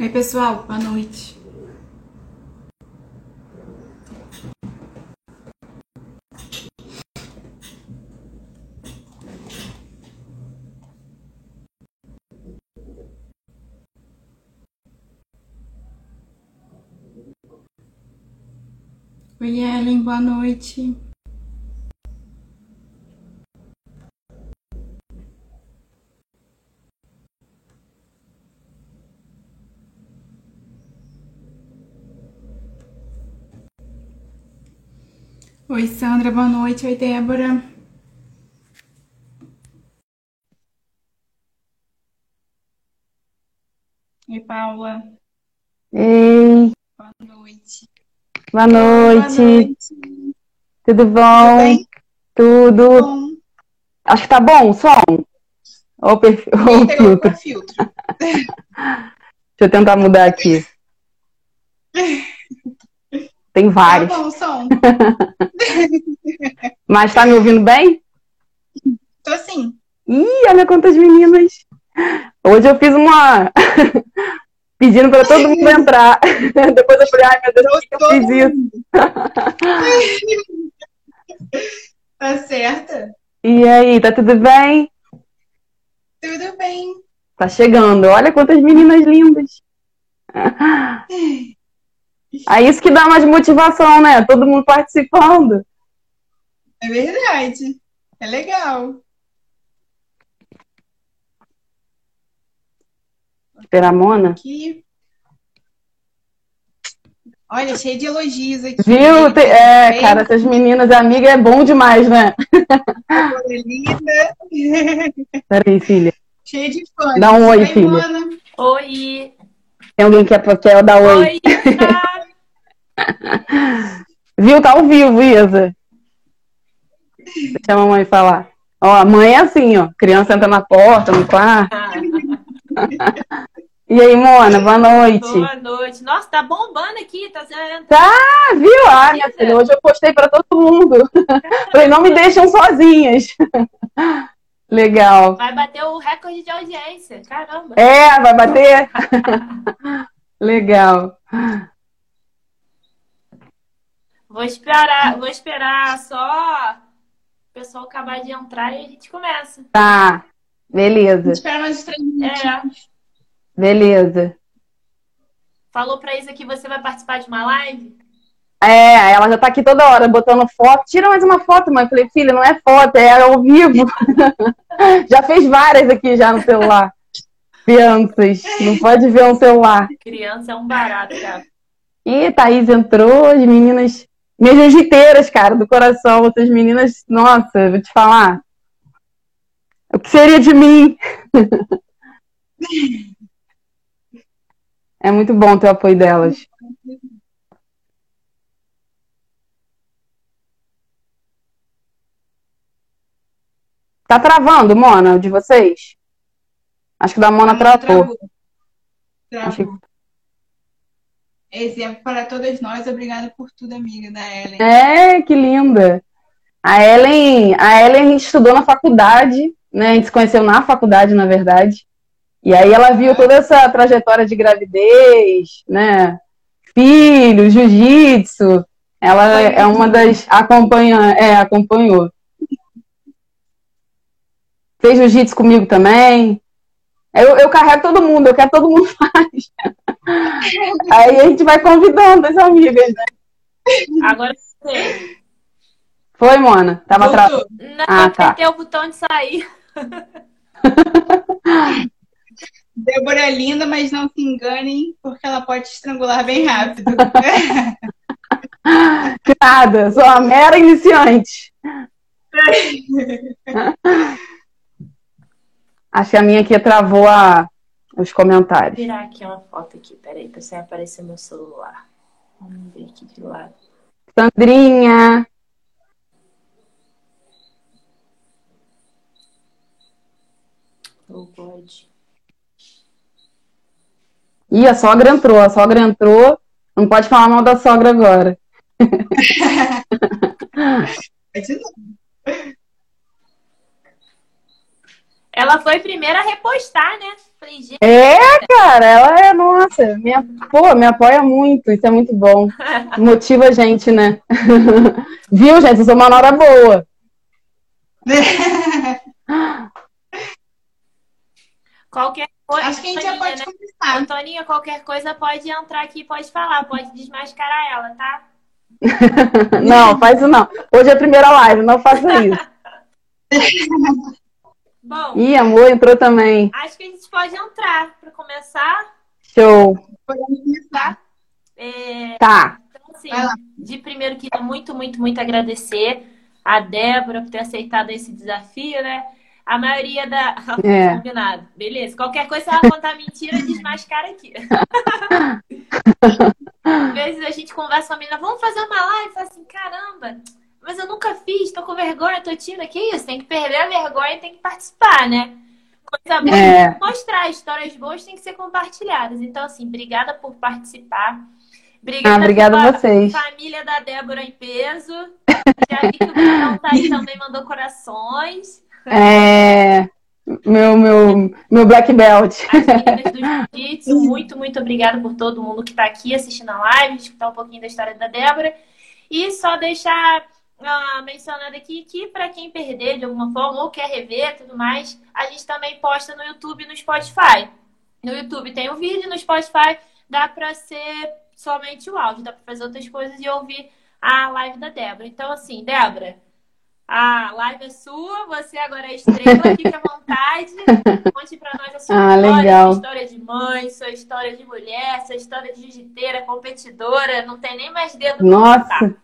Oi, pessoal, boa noite. Oi, Ellen, boa noite. Oi, Sandra, boa noite. Oi, Débora. Oi, Paula. Ei, Boa noite. boa noite. Boa noite. Tudo bom? bem? Tudo. Bom, Acho que tá bom o som? Ou o perfi- ou o filtro. Deixa eu tentar mudar aqui. Tem Tá vários. bom o som. Mas tá me ouvindo bem? Tô sim. Ih, olha quantas meninas. Hoje eu fiz uma. Pedindo pra todo mundo entrar. Depois eu falei, ai meu Deus, por que eu fiz isso? Tá certa? E aí, tá tudo bem? Tudo bem. Tá chegando. Olha quantas meninas lindas. É isso que dá mais motivação, né? Todo mundo participando. É verdade. É legal. Esperar a Mona. Aqui. Olha, cheio de elogios aqui. Viu? Te- É, Bem, cara, essas meninas amigas é bom demais, né? Débora linda. Peraí, filha. Cheio de fãs. Dá um oi, Oi, filha. Mona. Oi! Tem alguém que quer, quer dar oi? Oi, Isa! Viu? Tá ao vivo, Isa. Deixa a mamãe falar. Ó, a mãe é assim, ó. Criança entra na porta, no quarto. E aí, Mona, boa noite. Boa noite. Nossa, tá bombando aqui, tá sendo. Ah, viu? Ah, minha filha, hoje eu postei pra todo mundo. Falei, não me deixam sozinhas. Legal. Vai bater o recorde de audiência. Caramba. É, vai bater? Legal. Vou esperar, vou esperar só o pessoal acabar de entrar e a gente começa. Tá. Beleza, Espera mais três minutos. É. beleza. Falou pra Isa que você vai participar de uma live? É, ela já tá aqui toda hora botando foto. Tira mais uma foto, mãe. Eu Falei, filha, não é foto, é ao vivo. já fez várias aqui já no celular. Crianças, não pode ver um celular. Criança é um barato, cara. E Thaís entrou, as meninas, minhas jiu-jiteiras, cara, do coração. Essas meninas, nossa, vou te falar. O que seria de mim? É muito bom ter o apoio delas. Tá travando, Mona, de vocês? Acho que da Mona travou. Travou. Travou. Exemplo para todas nós. Obrigada por tudo, amiga da Ellen. É, que linda. A Ellen, a Ellen estudou na faculdade, né? A gente se conheceu na faculdade, na verdade. E aí ela viu toda essa trajetória de gravidez, né? Filho, jiu-jitsu. Ela é uma das acompanha, é, acompanhou. Fez jiu-jitsu comigo também. Eu, eu carrego todo mundo, eu quero que todo mundo faz. Aí a gente vai convidando as amigas, né? Agora você. Foi, Mona? Tava travando. Não, Ah, tá. apertei o botão de sair. Débora é linda, mas não se enganem, porque ela pode te estrangular bem rápido. Nada, sou uma mera iniciante. Acho que a minha aqui travou a, os Vou comentários. virar aqui uma foto aqui, peraí, pra sem aparecer meu celular. Vamos ver aqui de lado. Sandrinha, Oh, God. Ih, a sogra entrou, a sogra entrou. Não pode falar mal da sogra agora. Ela foi a primeira a repostar, né? Falei, gente, É, cara, ela é, nossa, me, pô, me apoia muito, isso é muito bom. Motiva a gente, né? Viu, gente? Eu sou uma nora boa. Qualquer coisa. Acho que a gente já pode né? começar. Antoninha, qualquer coisa pode entrar aqui, pode falar, pode desmascarar ela, tá? não, faz isso não. Hoje é a primeira live, não faça isso. Bom, Ih, amor, entrou também. acho que a gente pode entrar para começar, Show. Podemos começar. É, Tá. Então, assim, de primeiro queria muito, muito, muito agradecer a Débora por ter aceitado esse desafio, né? A maioria da. É. Combinado. Beleza. Qualquer coisa, se ela contar mentira, desmascara aqui. Às vezes a gente conversa com a menina, vamos fazer uma live? Fala assim, caramba, mas eu nunca fiz, tô com vergonha, tô tímida. Que isso? Tem que perder a vergonha e tem que participar, né? Coisa boa É. mostrar, histórias boas têm que ser compartilhadas. Então, assim, obrigada por participar. Obrigada, Ah, obrigada a vocês. família da Débora em peso. Já vi que o Brunão tá aí também, mandou corações. É. Meu, meu, meu black belt. As meninas do Jiu-Jitsu, muito, muito obrigada por todo mundo que tá aqui assistindo a live, escutar um pouquinho da história da Débora. E só deixar ah, mencionado aqui que para quem perder de alguma forma ou quer rever tudo mais, a gente também posta no YouTube e no Spotify. No YouTube tem o vídeo, no Spotify dá para ser somente o áudio, dá para fazer outras coisas e ouvir a live da Débora. Então, assim, Débora, a live é sua, você agora é estrela, fique à vontade. Conte pra nós a sua Ah, história, legal. sua história de mãe, sua história de mulher, sua história de jiu-jiteira, competidora, não tem nem mais dedo pra Nossa.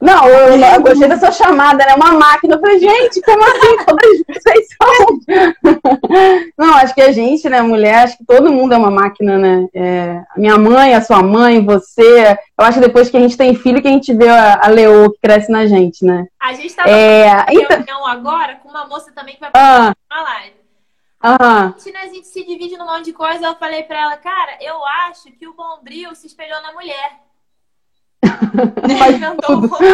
Não, eu, eu gostei da sua chamada, né? Uma máquina. Eu falei, gente, como assim? Todas vocês são. Não, acho que a gente, né, mulher, acho que todo mundo é uma máquina, né? É, a minha mãe, a sua mãe, você. Eu acho que depois que a gente tem filho, que a gente vê a, a leoa que cresce na gente, né? A gente tava É, em então. reunião agora com uma moça também que vai Ah, participar da live. ah, A gente, né, a gente se divide num monte de coisa. Eu falei pra ela, cara, eu acho que o Bombril se espelhou na mulher. faz Inventou tudo.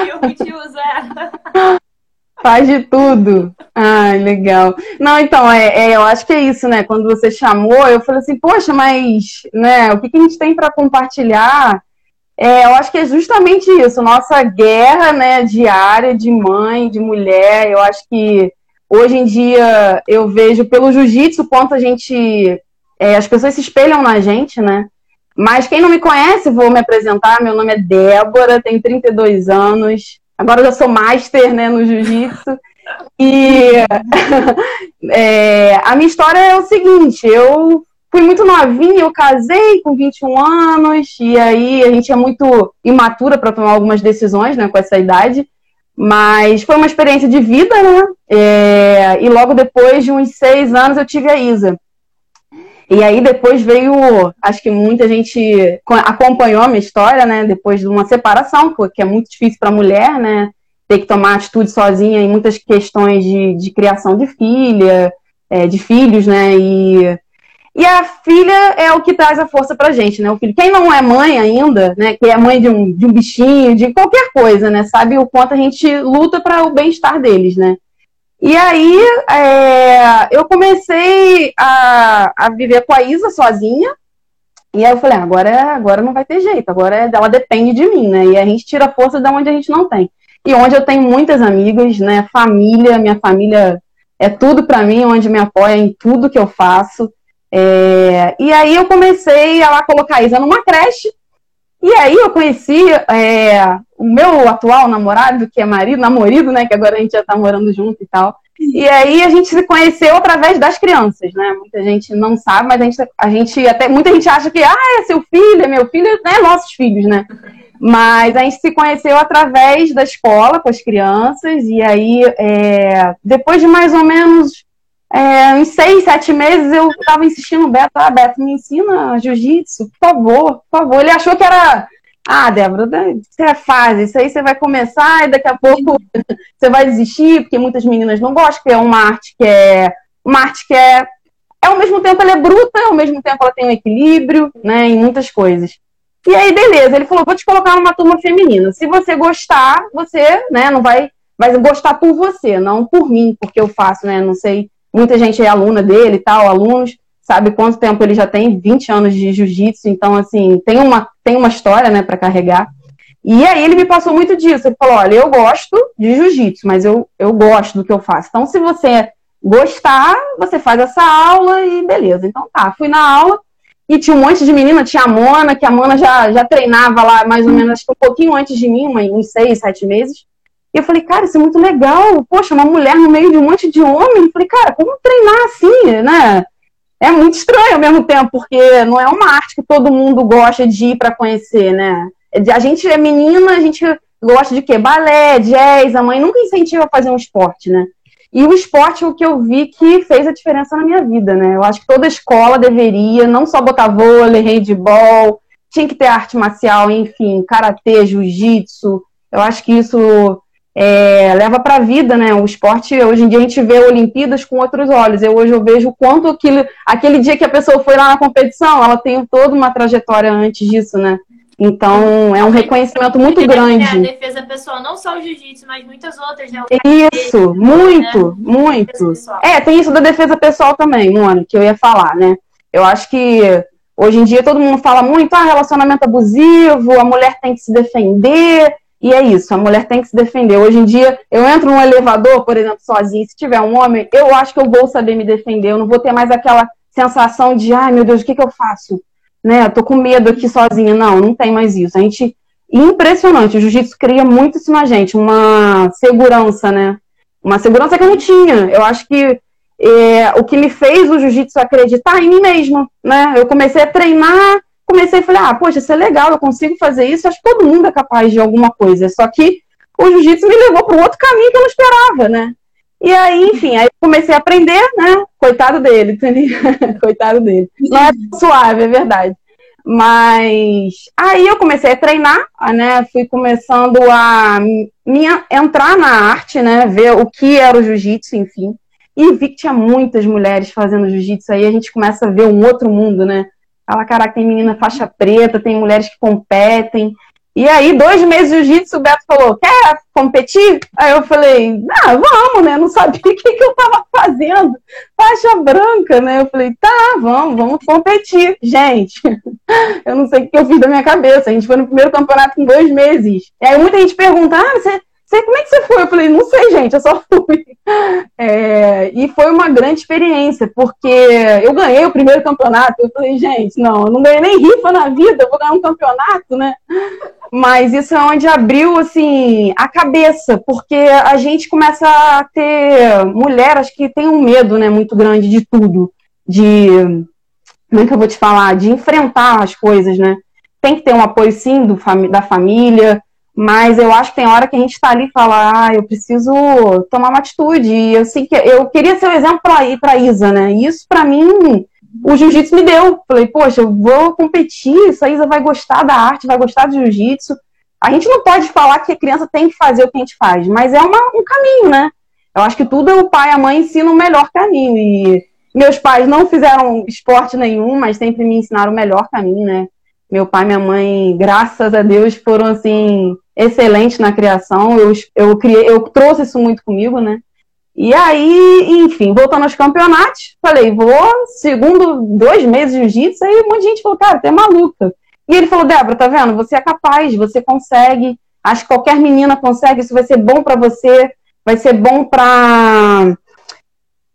Faz de tudo. Ai, legal. Não, então, é, é, eu acho que é isso, né? Quando você chamou, eu falei assim, poxa, mas, né, o que, que a gente tem para compartilhar? É, eu acho que é justamente isso, nossa guerra, né, diária de mãe, de mulher. Eu acho que hoje em dia eu vejo pelo jiu-jitsu quanto a gente, é, as pessoas se espelham na gente, né? Mas quem não me conhece, vou me apresentar. Meu nome é Débora, tenho 32 anos. Agora eu já sou master né, no jiu-jitsu. E é, a minha história é o seguinte: eu fui muito novinha, eu casei com 21 anos, e aí a gente é muito imatura para tomar algumas decisões né, com essa idade. Mas foi uma experiência de vida, né? É, e logo depois de uns seis anos eu tive a Isa. E aí depois veio, acho que muita gente co- acompanhou a minha história, né? Depois de uma separação, que é muito difícil para a mulher, né? Ter que tomar atitude sozinha em muitas questões de, de criação de filha, é, de filhos, né? E, e a filha é o que traz a força pra gente, né? O filho. Quem não é mãe ainda, né? Que é mãe de um, de um bichinho, de qualquer coisa, né? Sabe o quanto a gente luta para o bem-estar deles, né? E aí é, eu comecei a, a viver com a Isa sozinha. E aí eu falei, ah, agora, agora não vai ter jeito, agora é- ela depende de mim, né? E a gente tira força de onde a gente não tem. E onde eu tenho muitas amigas, né? Família, minha família é tudo pra mim, onde me apoia em tudo que eu faço. É, e aí eu comecei a lá colocar a Isa numa creche. E aí eu conheci é, o meu atual namorado, que é marido, namorado, né? Que agora a gente já tá morando junto e tal. E aí a gente se conheceu através das crianças, né? Muita gente não sabe, mas a gente, a gente até muita gente acha que ah, é seu filho, é meu filho, é nossos filhos, né? Mas a gente se conheceu através da escola com as crianças, e aí é, depois de mais ou menos é, uns seis, sete meses, eu tava insistindo Beto, ah, Beto, me ensina jiu-jitsu, por favor, por favor. Ele achou que era, ah, Débora, é fase, isso aí você vai começar e daqui a pouco você vai desistir, porque muitas meninas não gostam, porque é uma arte que é, uma arte que é, é ao mesmo tempo ela é bruta, ao mesmo tempo ela tem um equilíbrio, né, em muitas coisas. E aí, beleza, ele falou, vou te colocar numa turma feminina. Se você gostar, você, né, não vai, vai gostar por você, não por mim, porque eu faço, né, não sei, muita gente é aluna dele e tal, alunos, sabe quanto tempo ele já tem, 20 anos de jiu-jitsu, então, assim, tem uma, tem uma história, né, para carregar. E aí ele me passou muito disso. Ele falou: olha, eu gosto de jiu-jitsu, mas eu, eu gosto do que eu faço. Então, se você gostar, você faz essa aula e beleza. Então tá, fui na aula e tinha um monte de menina, tinha a Mona, que a Mona já, já treinava lá mais ou menos, acho que um pouquinho antes de mim, uns seis, sete meses. E eu falei, cara, isso é muito legal. Poxa, uma mulher no meio de um monte de homem. Eu falei, cara, como treinar assim, né? É muito estranho ao mesmo tempo, porque não é uma arte que todo mundo gosta de ir para conhecer, né? A gente é menina, a gente gosta de quê? Balé, jazz, a mãe nunca incentiva a fazer um esporte, né? E o esporte é o que eu vi que fez a diferença na minha vida, né? Eu acho que toda escola deveria não só botar vôlei, handball, tinha que ter arte marcial, enfim, karatê, jiu-jitsu. Eu acho que isso é, leva para a vida, né? O esporte, hoje em dia, a gente vê Olimpíadas com outros olhos. Eu hoje eu vejo o quanto aquilo, aquele dia que a pessoa foi lá na competição, ela tem toda uma trajetória antes disso, né? Então, é um reconhecimento muito grande. A defesa pessoal, não só o jiu-jitsu, mas muitas outras, né? Isso, muito, né? muito. É, tem isso da defesa pessoal também, mano, que eu ia falar, né? Eu acho que hoje em dia todo mundo fala muito, ah, relacionamento abusivo, a mulher tem que se defender, e é isso, a mulher tem que se defender. Hoje em dia, eu entro num elevador, por exemplo, sozinha, se tiver um homem, eu acho que eu vou saber me defender, eu não vou ter mais aquela sensação de, ai meu Deus, o que, que eu faço? né? Tô com medo aqui sozinha. Não, não tem mais isso. A gente. Impressionante, o jiu-jitsu cria muito isso na gente, uma segurança, né? Uma segurança que eu não tinha. Eu acho que é, o que me fez o jiu-jitsu acreditar em mim mesma, né? Eu comecei a treinar, comecei a falar, ah, poxa, isso é legal, eu consigo fazer isso, acho que todo mundo é capaz de alguma coisa. Só que o jiu-jitsu me levou para um outro caminho que eu não esperava, né? E aí, enfim, aí comecei a aprender, né? Coitado dele? Coitado dele. Não é suave, é verdade. Mas aí eu comecei a treinar, né? Fui começando a minha, entrar na arte, né? Ver o que era o jiu-jitsu, enfim. E vi que tinha muitas mulheres fazendo jiu-jitsu. Aí a gente começa a ver um outro mundo, né? Fala, caraca, tem menina faixa preta, tem mulheres que competem. E aí, dois meses de jiu-jitsu, o Beto falou, quer competir? Aí eu falei, ah, vamos, né? Não sabia o que, que eu tava fazendo. Faixa branca, né? Eu falei, tá, vamos, vamos competir. Gente, eu não sei o que eu fiz da minha cabeça. A gente foi no primeiro campeonato em dois meses. E aí muita gente pergunta, ah, você sei como é que você foi. Eu falei, não sei, gente, eu só fui. É, e foi uma grande experiência, porque eu ganhei o primeiro campeonato. Eu falei, gente, não, eu não ganhei nem rifa na vida, eu vou ganhar um campeonato, né? Mas isso é onde abriu, assim, a cabeça, porque a gente começa a ter mulher, acho que tem um medo, né, muito grande de tudo, de, como é que eu vou te falar, de enfrentar as coisas, né? Tem que ter um apoio, sim, do, da família, mas eu acho que tem hora que a gente está ali e fala, ah, eu preciso tomar uma atitude. E eu que eu queria ser o um exemplo para para Isa, né? E isso para mim o jiu-jitsu me deu. Falei, poxa, eu vou competir, isso a Isa vai gostar da arte, vai gostar do jiu-jitsu. A gente não pode falar que a criança tem que fazer o que a gente faz, mas é uma, um caminho, né? Eu acho que tudo o pai e a mãe ensinam o melhor caminho. E meus pais não fizeram esporte nenhum, mas sempre me ensinaram o melhor caminho, né? Meu pai e minha mãe, graças a Deus, foram assim excelentes na criação. Eu, eu, criei, eu trouxe isso muito comigo, né? E aí, enfim, voltando aos campeonatos, falei, vou, segundo dois meses de jiu-jitsu, aí um monte de gente falou, cara, tu é maluca. E ele falou, Débora, tá vendo? Você é capaz, você consegue. Acho que qualquer menina consegue, isso vai ser bom para você, vai ser bom para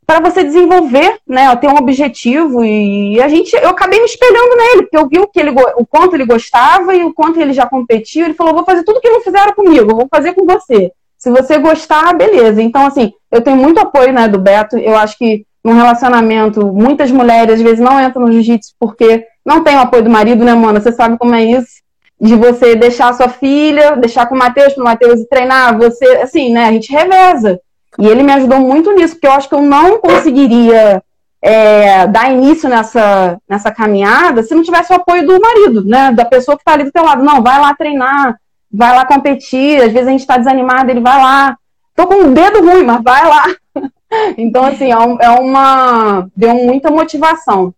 para você desenvolver, né, ter um objetivo e a gente, eu acabei me espelhando nele, porque eu vi o que ele, o quanto ele gostava e o quanto ele já competiu, ele falou, vou fazer tudo que não fizeram comigo, vou fazer com você. Se você gostar, beleza. Então, assim, eu tenho muito apoio, né, do Beto, eu acho que num relacionamento, muitas mulheres às vezes não entram no jiu-jitsu porque não tem o apoio do marido, né, Mona? Você sabe como é isso? De você deixar sua filha, deixar com o Matheus, para o Matheus treinar, você, assim, né, a gente reveza. E ele me ajudou muito nisso, porque eu acho que eu não conseguiria é, dar início nessa, nessa caminhada se não tivesse o apoio do marido, né? Da pessoa que está ali do teu lado. Não, vai lá treinar, vai lá competir. Às vezes a gente está desanimado, ele vai lá. Tô com o dedo ruim, mas vai lá. então, assim, é, é uma. Deu muita motivação.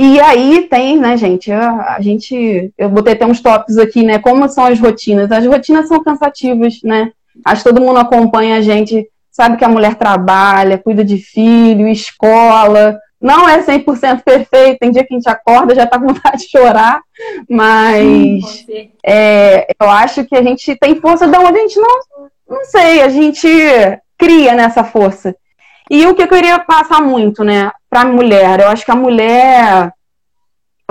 E aí tem, né, gente, a, a, gente, eu botei até uns tópicos aqui, né, como são as rotinas. As rotinas são cansativas, né, Acho que todo mundo acompanha a gente, sabe que a mulher trabalha, cuida de filho, escola, não é 100% perfeito, tem dia que a gente acorda já tá com vontade de chorar, mas é, eu acho que a gente tem força de onde a gente não, não sei, a gente cria nessa força. E o que eu queria passar muito, né, pra mulher, eu acho que a mulher,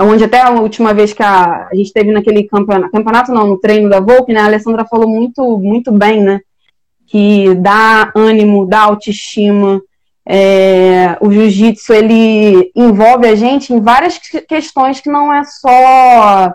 onde até a última vez que a, a gente teve naquele campeonato, campeonato não, no treino da Volk, né, a Alessandra falou muito, muito bem, né, que dá ânimo, dá autoestima, é, o jiu-jitsu ele envolve a gente em várias questões que não é só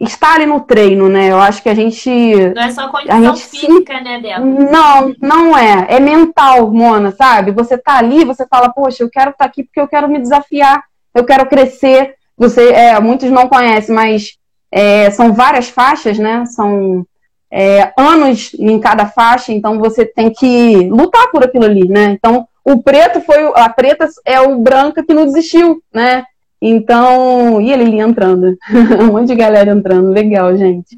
estar ali no treino, né? Eu acho que a gente. Não é só condição a gente física, se... né, Débora? Não, não é. É mental, Mona, sabe? Você tá ali, você fala, poxa, eu quero estar tá aqui porque eu quero me desafiar, eu quero crescer. Você, é, muitos não conhecem, mas é, são várias faixas, né? São é, anos em cada faixa, então você tem que lutar por aquilo ali, né? Então, o preto foi. A preta é o branca que não desistiu, né? Então. E ele entrando. um monte de galera entrando. Legal, gente.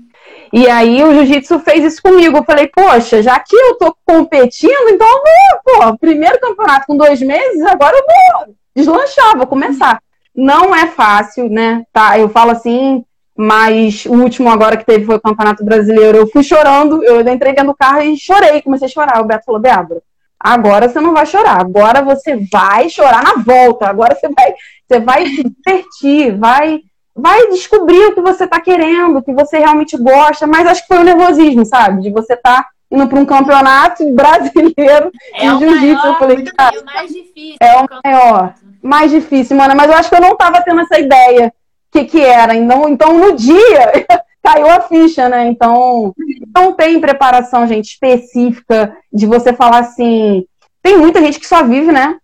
E aí o jiu-jitsu fez isso comigo. Eu falei, poxa, já que eu tô competindo, então eu vou, pô, primeiro campeonato com dois meses, agora eu vou deslanchar, vou começar. Não é fácil, né? Tá, eu falo assim, mas o último agora que teve foi o Campeonato Brasileiro. Eu fui chorando, eu entrei dentro do carro e chorei, comecei a chorar. O Beto falou, Débora, Agora você não vai chorar, agora você vai chorar na volta, agora você vai, você vai se divertir, vai, vai descobrir o que você está querendo, o que você realmente gosta, mas acho que foi o nervosismo, sabe? De você estar tá indo para um campeonato brasileiro é de jiu-jitsu. Eu falei, cara, é o mais difícil. É o maior, mais difícil, mano, mas eu acho que eu não estava tendo essa ideia que que era. Então, então no dia caiu a ficha, né? Então, não tem preparação, gente, específica de você falar assim. Tem muita gente que só vive, né?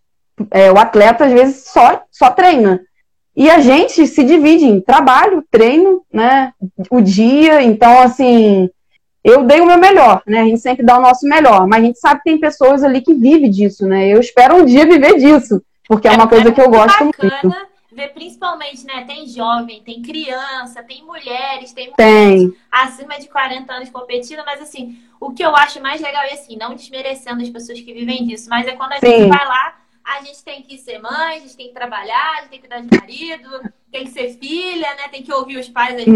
É, o atleta, às vezes, só, só treina. E a gente se divide em trabalho, treino, né? O dia. Então, assim, eu dei o meu melhor, né? A gente sempre dá o nosso melhor. Mas a gente sabe que tem pessoas ali que vivem disso, né? Eu espero um dia viver disso. Porque é, uma é coisa que eu gosto bacana. muito ver principalmente, né? Tem jovem, tem criança, tem mulheres, tem, tem. acima de 40 anos competindo, mas assim, o que eu acho mais legal é assim, não desmerecendo as pessoas que vivem disso, mas é quando a Sim. gente vai lá, a gente tem que ser mãe, a gente tem que trabalhar, a gente tem que cuidar de marido, tem que ser filha, né? Tem que ouvir os pais, vezes,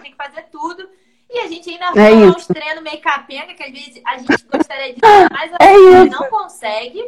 tem que fazer tudo. E a gente ainda é uns treinos meio capenga, que às vezes a gente gostaria de fazer mais, é não consegue.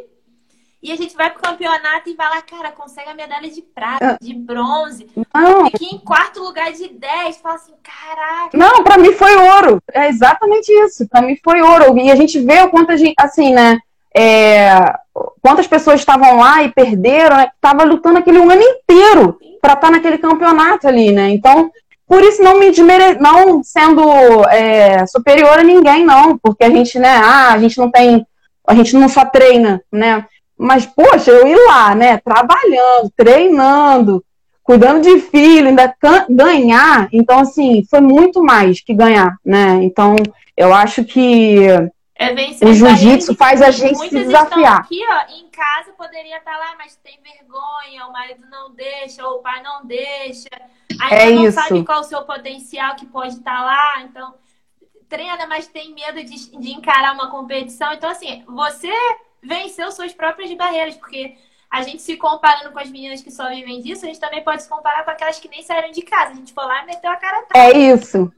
E a gente vai pro campeonato e vai lá, cara, consegue a medalha de prata, de bronze. Não. Aqui em quarto lugar de 10. Fala assim, caraca. Não, pra mim foi ouro. É exatamente isso. Pra mim foi ouro. E a gente vê o quanto a gente, assim, né? É, quantas pessoas estavam lá e perderam, né? Tava lutando aquele um ano inteiro para estar tá naquele campeonato ali, né? Então, por isso não me desmere... não sendo é, superior a ninguém, não, porque a gente, né? Ah, a gente não tem, a gente não só treina, né? Mas, poxa, eu ir lá, né, trabalhando, treinando, cuidando de filho, ainda ganhar, então, assim, foi muito mais que ganhar, né? Então, eu acho que é o jiu-jitsu faz a gente se desafiar. aqui, ó, em casa poderia estar lá, mas tem vergonha, o marido não deixa, ou o pai não deixa, ainda é não isso. sabe qual o seu potencial que pode estar lá, então treina, mas tem medo de, de encarar uma competição. Então, assim, você venceu suas próprias barreiras, porque a gente se comparando com as meninas que só vivem disso, a gente também pode se comparar com aquelas que nem saíram de casa. A gente foi lá e meteu a cara É isso.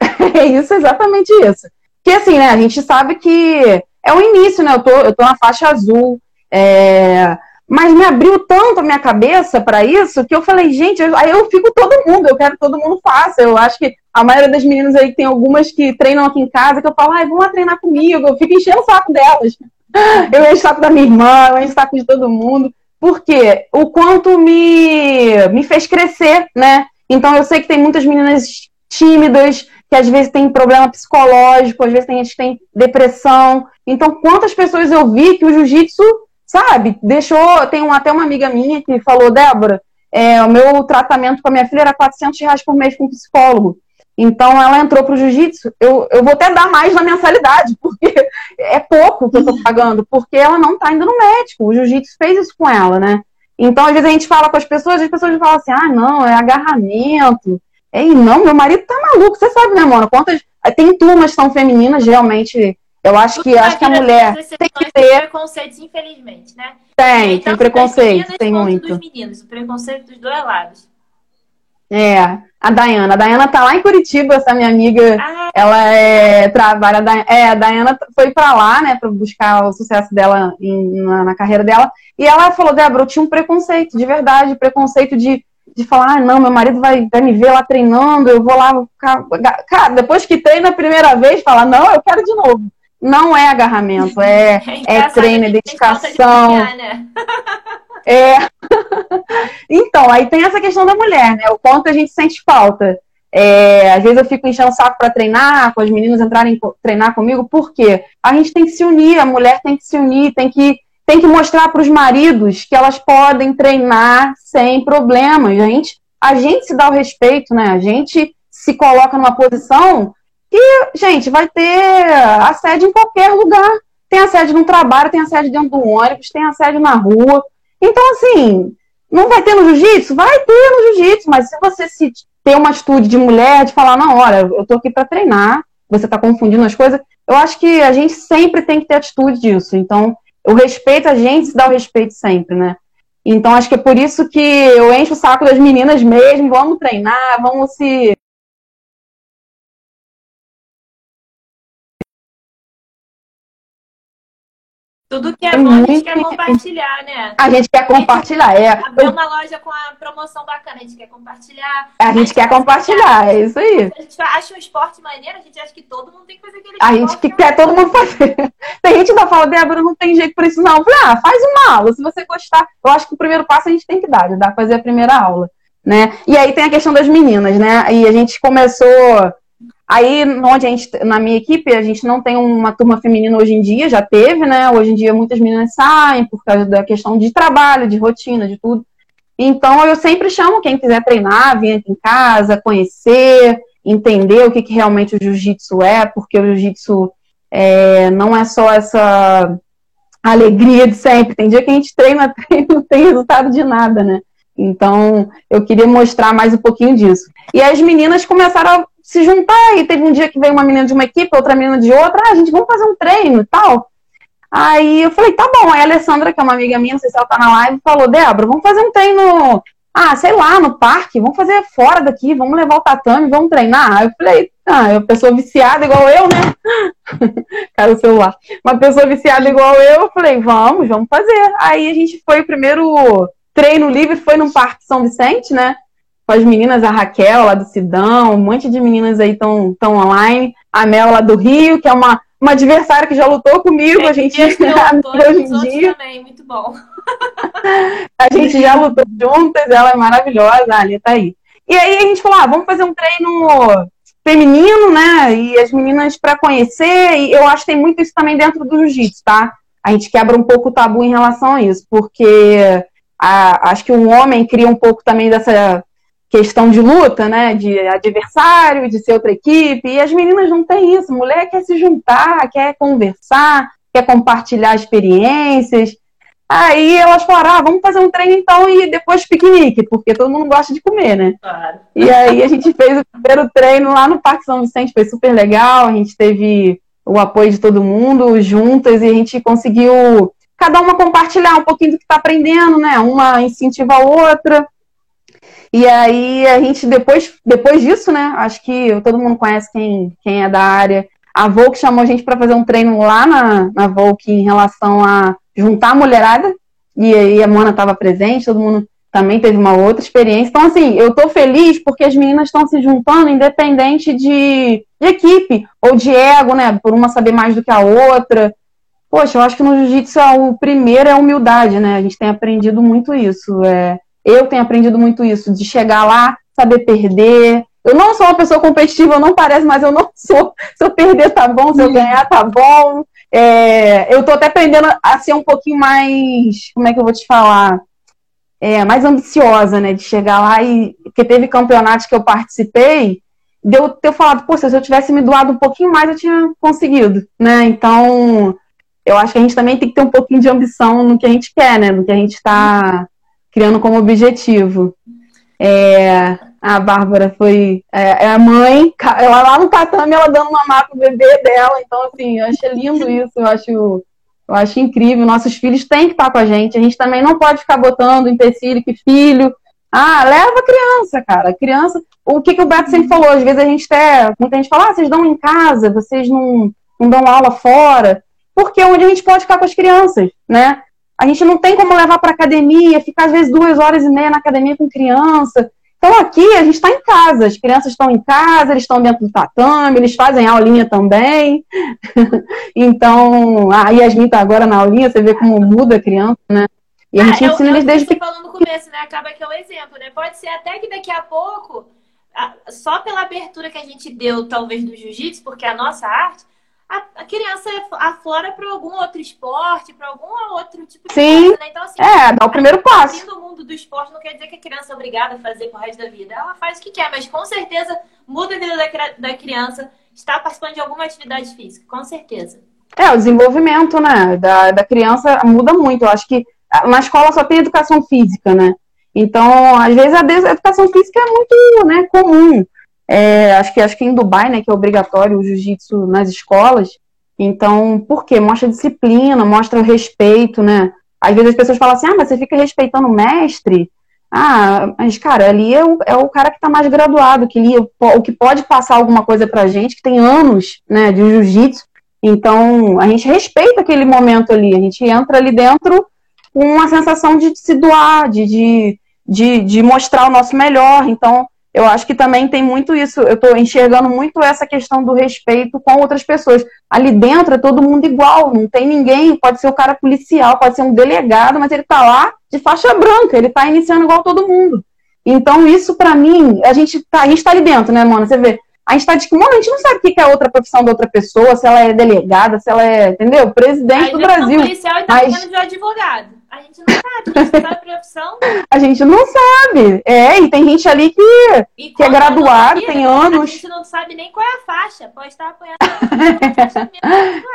É isso, exatamente isso. Porque assim, né, a gente sabe que é o início, né? Eu tô, eu tô na faixa azul. É... Mas me abriu tanto a minha cabeça para isso que eu falei, gente, eu, aí eu fico todo mundo, eu quero que todo mundo faça. Eu acho que a maioria das meninas aí tem algumas que treinam aqui em casa, que eu falo, ai, vão lá treinar comigo, eu fico enchendo o saco delas. Eu encho o saco da minha irmã, eu encho o saco de todo mundo. Porque o quanto me, me fez crescer, né? Então eu sei que tem muitas meninas tímidas, que às vezes tem problema psicológico, às vezes tem gente que tem depressão. Então, quantas pessoas eu vi que o jiu-jitsu, sabe, deixou. Tem até uma amiga minha que falou, Débora, é, o meu tratamento com a minha filha era 400 reais por mês com um psicólogo. Então ela entrou para o jiu-jitsu. Eu, eu vou até dar mais na mensalidade, porque é pouco que eu estou pagando, porque ela não está indo no médico. O jiu-jitsu fez isso com ela, né? Então, às vezes a gente fala com as pessoas, as pessoas falam assim: ah, não, é agarramento. Ei, não, meu marido tá maluco. Você sabe, né, mano? Quantas. Tem turmas que são femininas, realmente. Eu acho que, acho que a mulher tem que ter. preconceitos, infelizmente, né? Tem, então, tem preconceito, tem muito. Dos meninos, o preconceito dos dois lados. É, a Dayana. A Dayana tá lá em Curitiba, essa minha amiga. Ah. Ela é, trabalha. É, a Dayana foi para lá, né, para buscar o sucesso dela em, na, na, carreira dela. E ela falou: Débora, eu tinha um preconceito, de verdade, preconceito de, de falar: ah, não, meu marido vai, vai me ver lá treinando, eu vou lá ficar. Cara, depois que treina a primeira vez, fala: não, eu quero de novo. Não é agarramento, é, é, é treino, é dedicação. De né? É. então, aí tem essa questão da mulher, né? O quanto a gente sente falta. É, às vezes eu fico enchendo o saco para treinar, com as meninas entrarem treinar comigo, por quê? A gente tem que se unir, a mulher tem que se unir, tem que, tem que mostrar para os maridos que elas podem treinar sem problemas. A gente, a gente se dá o respeito, né? A gente se coloca numa posição que, gente, vai ter assédio em qualquer lugar. Tem assédio no trabalho, tem assédio dentro do ônibus, tem assédio na rua. Então, assim, não vai ter no jiu-jitsu? Vai ter no jiu-jitsu, mas se você se ter uma atitude de mulher, de falar, não, olha, eu tô aqui para treinar, você tá confundindo as coisas, eu acho que a gente sempre tem que ter atitude disso. Então, o respeito, a gente se dá o respeito sempre, né? Então, acho que é por isso que eu encho o saco das meninas mesmo, vamos treinar, vamos se Tudo que é bom a gente quer compartilhar, né? A gente quer compartilhar, é. Abrir uma loja com a promoção bacana, a gente quer compartilhar. A gente, a gente quer compartilhar, é isso aí. A gente acha um esporte maneiro, a gente acha que todo mundo tem que fazer aquele A gente que quer todo mundo fazer. Tem gente que fala, Débora, não tem jeito por isso não. Eu falei, ah, faz uma aula, se você gostar. Eu acho que o primeiro passo a gente tem que dar, de dar fazer a primeira aula, né? E aí tem a questão das meninas, né? E a gente começou Aí, onde a gente, na minha equipe, a gente não tem uma turma feminina hoje em dia, já teve, né? Hoje em dia muitas meninas saem por causa da questão de trabalho, de rotina, de tudo. Então, eu sempre chamo quem quiser treinar, vir aqui em casa, conhecer, entender o que, que realmente o jiu-jitsu é, porque o jiu-jitsu é, não é só essa alegria de sempre. Tem dia que a gente treina, treina não tem resultado de nada, né? Então, eu queria mostrar mais um pouquinho disso. E as meninas começaram se juntar. E teve um dia que veio uma menina de uma equipe, outra menina de outra. Ah, gente, vamos fazer um treino e tal. Aí eu falei, tá bom. Aí a Alessandra, que é uma amiga minha, não sei se ela tá na live, falou, Débora, vamos fazer um treino, ah, sei lá, no parque, vamos fazer fora daqui, vamos levar o tatame, vamos treinar. Aí eu falei, ah, uma pessoa viciada igual eu, né? Cara, o celular. Uma pessoa viciada igual eu, eu falei, vamos, vamos fazer. Aí a gente foi, o primeiro treino livre foi no Parque São Vicente, né? Com as meninas, a Raquel lá do Sidão, um monte de meninas aí estão tão online, a Mel lá do Rio, que é uma, uma adversária que já lutou comigo, é, a gente já hoje em dia. Também, muito bom. a gente já lutou juntas, ela é maravilhosa, ali tá aí. E aí a gente falou, ah, vamos fazer um treino feminino, né? E as meninas para conhecer, e eu acho que tem muito isso também dentro do jiu-jitsu, tá? A gente quebra um pouco o tabu em relação a isso, porque a, acho que o homem cria um pouco também dessa questão de luta, né? De adversário, de ser outra equipe. E as meninas não têm isso. Mulher quer se juntar, quer conversar, quer compartilhar experiências. Aí elas falaram, ah, vamos fazer um treino então e depois piquenique, porque todo mundo gosta de comer, né? Claro. E aí a gente fez o primeiro treino lá no Parque São Vicente, foi super legal, a gente teve o apoio de todo mundo juntas e a gente conseguiu cada uma compartilhar um pouquinho do que está aprendendo, né? Uma incentiva a outra. E aí a gente, depois, depois disso, né? Acho que todo mundo conhece quem, quem é da área. A Volk chamou a gente para fazer um treino lá na, na Volk em relação a juntar a mulherada. E aí a Mona estava presente, todo mundo também teve uma outra experiência. Então, assim, eu tô feliz porque as meninas estão se juntando, independente de, de, equipe ou de ego, né? Por uma saber mais do que a outra. Poxa, eu acho que no jiu-jitsu o primeiro é a humildade, né? A gente tem aprendido muito isso. É, eu tenho aprendido muito isso, de chegar lá, saber perder. Eu não sou uma pessoa competitiva, não parece, mas eu não sou. Se eu perder, tá bom, se eu ganhar, tá bom. É, eu tô até aprendendo a ser um pouquinho mais. Como é que eu vou te falar? É, mais ambiciosa, né? De chegar lá e. Porque teve campeonatos que eu participei, de eu ter falado, poxa, se eu tivesse me doado um pouquinho mais, eu tinha conseguido, né? Então, eu acho que a gente também tem que ter um pouquinho de ambição no que a gente quer, né? No que a gente está criando como objetivo. É, a Bárbara foi é, é, a mãe, ela lá no tatame, ela dando mamar pro bebê dela. Então, assim, eu achei lindo isso, eu acho, eu acho incrível. Nossos filhos têm que estar com a gente. A gente também não pode ficar botando empecilho que filho. Ah, leva a criança, cara. Criança. O que, que o Beto sempre falou? Às vezes a gente até. Muita gente fala, ah, vocês dão em casa, vocês não, não dão aula fora. Porque é onde a gente pode ficar com as crianças, né? A gente não tem como levar para academia, ficar às vezes duas horas e meia na academia com criança. Então aqui a gente está em casa, as crianças estão em casa, eles estão dentro do tatame, eles fazem aulinha também. então, a Yasmin está agora na aulinha, você vê como muda a criança, né? E a gente ah, ensina eles desde que. falando no começo, né? Acaba que é o exemplo, né? Pode ser até que daqui a pouco, só pela abertura que a gente deu, talvez, do jiu-jitsu, porque é a nossa arte, a, a criança aflora para algum outro esporte, para algum outro tipo de Sim. coisa, né? Então, assim, é, dá o primeiro passo. O mundo do esporte não quer dizer que a criança é obrigada a fazer pro resto da vida. Ela faz o que quer, mas com certeza muda a vida da, da criança estar participando de alguma atividade física, com certeza. É, o desenvolvimento, né, da, da criança muda muito. Eu acho que na escola só tem educação física, né? Então, às vezes a educação física é muito né, comum. É, acho que acho que em Dubai, né, que é obrigatório o jiu-jitsu nas escolas. Então, por quê? Mostra disciplina, mostra respeito, né? Às vezes as pessoas falam assim, ah, mas você fica respeitando o mestre. Ah, mas, cara, ali é o, é o cara que está mais graduado, que ali, o que pode passar alguma coisa pra gente, que tem anos, né, de jiu-jitsu. Então, a gente respeita aquele momento ali, a gente entra ali dentro com uma sensação de se doar, de, de, de, de mostrar o nosso melhor. Então, eu acho que também tem muito isso. Eu estou enxergando muito essa questão do respeito com outras pessoas. Ali dentro é todo mundo igual, não tem ninguém. Pode ser o cara policial, pode ser um delegado, mas ele está lá de faixa branca, ele está iniciando igual todo mundo. Então, isso para mim, a gente tá, a gente tá ali dentro, né, mano? Você vê, a gente está de kimono, a gente não sabe o que é outra profissão da outra pessoa, se ela é delegada, se ela é, entendeu? Presidente do Brasil. policial e tá mas... de advogado. A gente não sabe, a gente sabe a profissão. A gente não sabe. É, e tem gente ali que, que é graduado, tem anos. A gente não sabe nem qual é a faixa. Pode estar apanhando a faixa mesmo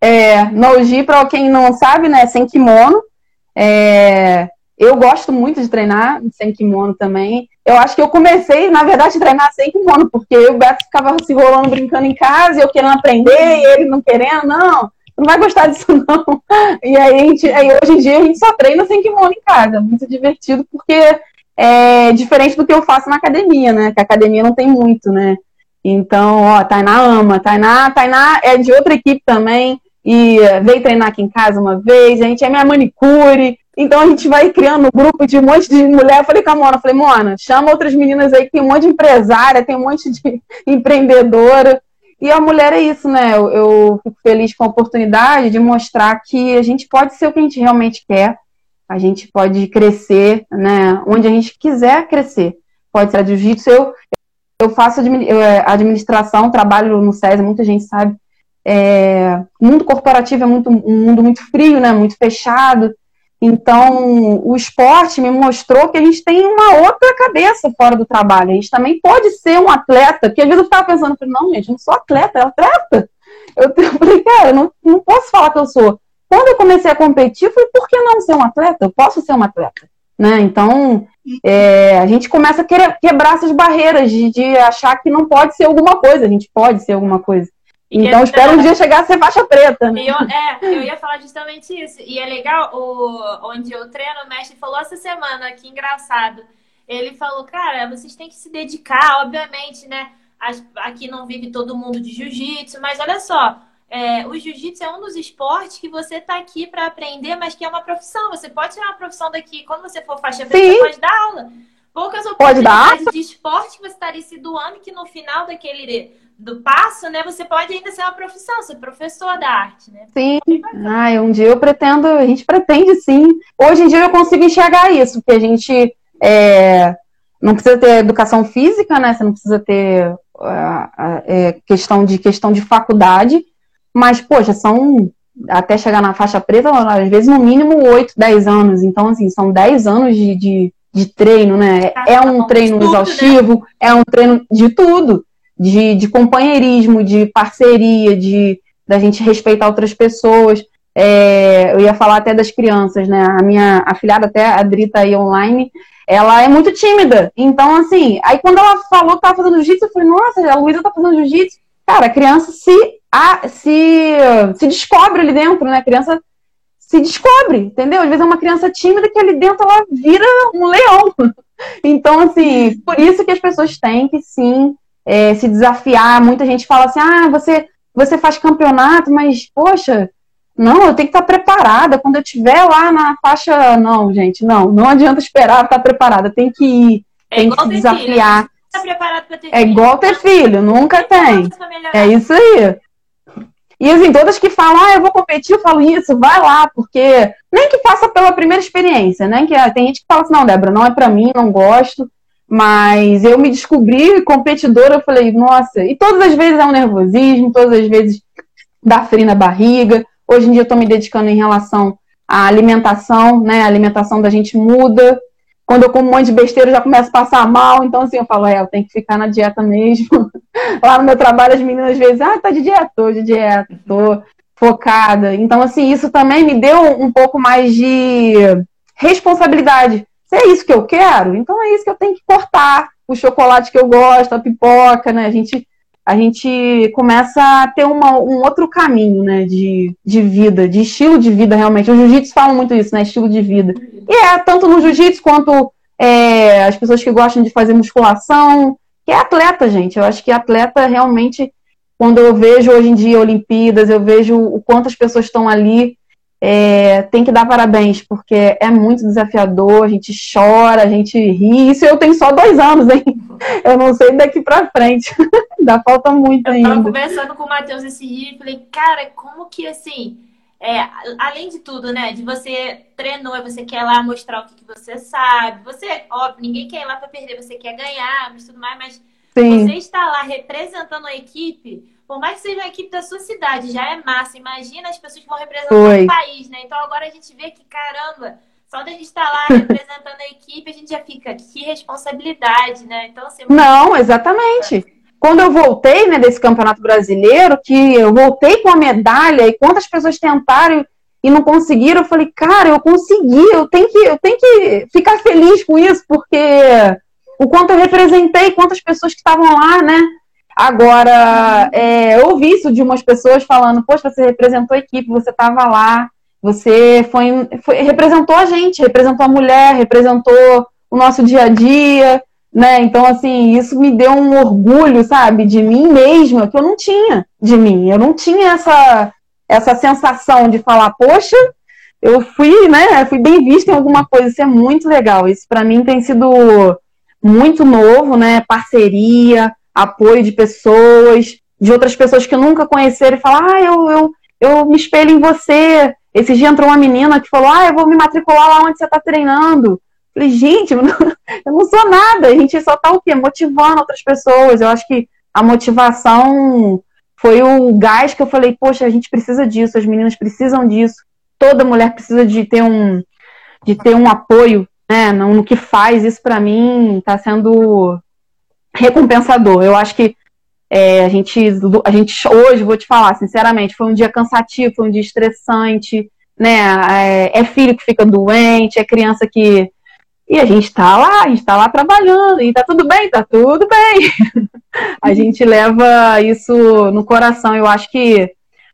É, Noji, para quem não sabe, né, sem kimono. É, eu gosto muito de treinar sem kimono também. Eu acho que eu comecei, na verdade, a treinar sem kimono, porque o Beto ficava se rolando brincando em casa, e eu querendo aprender, e ele não querendo, não não vai gostar disso, não. E aí, gente, aí hoje em dia a gente só treina sem kimono em casa. Muito divertido, porque é diferente do que eu faço na academia, né? Que a academia não tem muito, né? Então, ó, Tainá ama. Tainá, Tainá é de outra equipe também. E veio treinar aqui em casa uma vez. A gente é minha manicure. Então a gente vai criando um grupo de um monte de mulher. Eu falei com a Mona, falei, Mona, chama outras meninas aí que tem um monte de empresária, tem um monte de empreendedora. E a mulher é isso, né? Eu, eu, fico feliz com a oportunidade de mostrar que a gente pode ser o que a gente realmente quer, a gente pode crescer, né? Onde a gente quiser crescer. Pode ser a jiu-jitsu. Eu, eu faço é, administração, trabalho no SESI, muita gente sabe. É, o mundo corporativo é muito, um mundo muito frio, né? Muito fechado. Então, o esporte me mostrou que a gente tem uma outra cabeça fora do trabalho. A gente também pode ser um atleta, porque às vezes eu ficava pensando, não, gente, eu não sou atleta, é atleta. Eu, falei, cara, eu não, não posso falar que eu sou. Quando eu comecei a competir, eu falei, por que não ser um atleta? Eu posso ser um atleta. Né? Então, é, a gente começa a quebrar essas barreiras de, de achar que não pode ser alguma coisa. A gente pode ser alguma coisa. Então, espero um dia chegar a ser faixa preta. Né? Eu, é, eu ia falar justamente isso. E é legal, o, onde eu treino, o mestre falou essa semana, que engraçado. Ele falou, cara, vocês têm que se dedicar, obviamente, né? Aqui não vive todo mundo de jiu-jitsu, mas olha só, é, o jiu-jitsu é um dos esportes que você tá aqui para aprender, mas que é uma profissão. Você pode tirar uma profissão daqui. Quando você for faixa preta, você pode dar aula. Poucas oportunidades de esporte que você estaria se doando, que no final daquele do passo, né, você pode ainda ser uma profissão, ser professor da arte, né? Sim. Ah, um dia eu pretendo, a gente pretende sim. Hoje em dia eu consigo enxergar isso, porque a gente é, não precisa ter educação física, né? Você não precisa ter é, questão de questão de faculdade, mas poxa, são até chegar na faixa preta, às vezes no mínimo 8, 10 anos. Então, assim, são 10 anos de, de, de treino, né? É um treino né? exaustivo, é um treino de tudo de, de companheirismo, de parceria, de da gente respeitar outras pessoas. É, eu ia falar até das crianças, né? A minha afilhada, até a Adri tá aí online, ela é muito tímida. Então, assim, aí quando ela falou que tava fazendo jiu-jitsu, eu falei, nossa, a Luísa tá fazendo jiu-jitsu. Cara, a criança se, a, se, se descobre ali dentro, né? A criança se descobre, entendeu? Às vezes é uma criança tímida que ali dentro ela vira um leão. Então, assim, por isso que as pessoas têm que sim é, se desafiar. Muita gente fala assim, ah, você, você faz campeonato, mas, poxa, não, eu tenho que estar preparada. Quando eu estiver lá na faixa. Não, gente, não. Não adianta esperar estar preparada. Tem que ir, é tem que se desafiar. Filho, tá é igual ter filho, nunca tem. É isso aí. E assim, todas que falam, ah, eu vou competir, eu falo isso, vai lá, porque nem que faça pela primeira experiência, né? Que ah, tem gente que fala assim, não, Débora, não é para mim, não gosto. Mas eu me descobri competidora, eu falei, nossa, e todas as vezes é um nervosismo, todas as vezes dá frio na barriga. Hoje em dia eu estou me dedicando em relação à alimentação, né? A alimentação da gente muda, quando eu como um monte de besteira, eu já começo a passar mal. Então, assim, eu falo, é, eu tenho que ficar na dieta mesmo. Lá no meu trabalho, as meninas às vezes, ah, tá de dieta, tô de dieta, tô focada. Então, assim, isso também me deu um pouco mais de responsabilidade. Se é isso que eu quero, então é isso que eu tenho que cortar. O chocolate que eu gosto, a pipoca, né? A gente a gente começa a ter uma, um outro caminho, né, de, de vida, de estilo de vida, realmente. Os jiu-jitsu falam muito isso, né, estilo de vida. E é tanto no jiu-jitsu quanto é, as pessoas que gostam de fazer musculação, que é atleta, gente. Eu acho que atleta realmente, quando eu vejo hoje em dia Olimpíadas, eu vejo o quanto as pessoas estão ali é, tem que dar parabéns, porque é muito desafiador, a gente chora, a gente ri. Isso eu tenho só dois anos, hein? Eu não sei daqui pra frente. Dá falta muito eu ainda. Eu tava conversando com o Matheus esse dia e falei, cara, como que assim. É, além de tudo, né? De você treinou, você quer lá mostrar o que, que você sabe. Você, óbvio, ninguém quer ir lá para perder, você quer ganhar, mas tudo mais, mas Sim. você está lá representando a equipe por mais que seja uma equipe da sua cidade, já é massa. Imagina as pessoas que vão representar Foi. o país, né? Então agora a gente vê que, caramba, só da gente estar tá lá representando a equipe, a gente já fica, que responsabilidade, né? Então, assim, Não, exatamente. Quando eu voltei, né, desse campeonato brasileiro, que eu voltei com a medalha e quantas pessoas tentaram e não conseguiram, eu falei, cara, eu consegui, eu tenho que, eu tenho que ficar feliz com isso, porque o quanto eu representei, quantas pessoas que estavam lá, né? Agora, é, eu ouvi isso de umas pessoas falando, poxa, você representou a equipe, você estava lá, você foi, foi, representou a gente, representou a mulher, representou o nosso dia a dia, né? Então, assim, isso me deu um orgulho, sabe, de mim mesma, que eu não tinha de mim. Eu não tinha essa, essa sensação de falar, poxa, eu fui, né, fui bem vista em alguma coisa. Isso é muito legal. Isso para mim tem sido muito novo, né? Parceria, apoio de pessoas, de outras pessoas que nunca conheceram e falar, ah, eu, eu, eu me espelho em você. Esse dia entrou uma menina que falou, ah, eu vou me matricular lá onde você está treinando. falei, gente, eu não sou nada. A gente só está o quê? Motivando outras pessoas. Eu acho que a motivação foi o gás que eu falei, poxa, a gente precisa disso, as meninas precisam disso. Toda mulher precisa de ter um, de ter um apoio né, no que faz. Isso para mim está sendo recompensador. Eu acho que é, a, gente, a gente hoje, vou te falar, sinceramente, foi um dia cansativo, foi um dia estressante, né? É, é filho que fica doente, é criança que. E a gente tá lá, a gente tá lá trabalhando, e tá tudo bem, tá tudo bem. a gente leva isso no coração. Eu acho que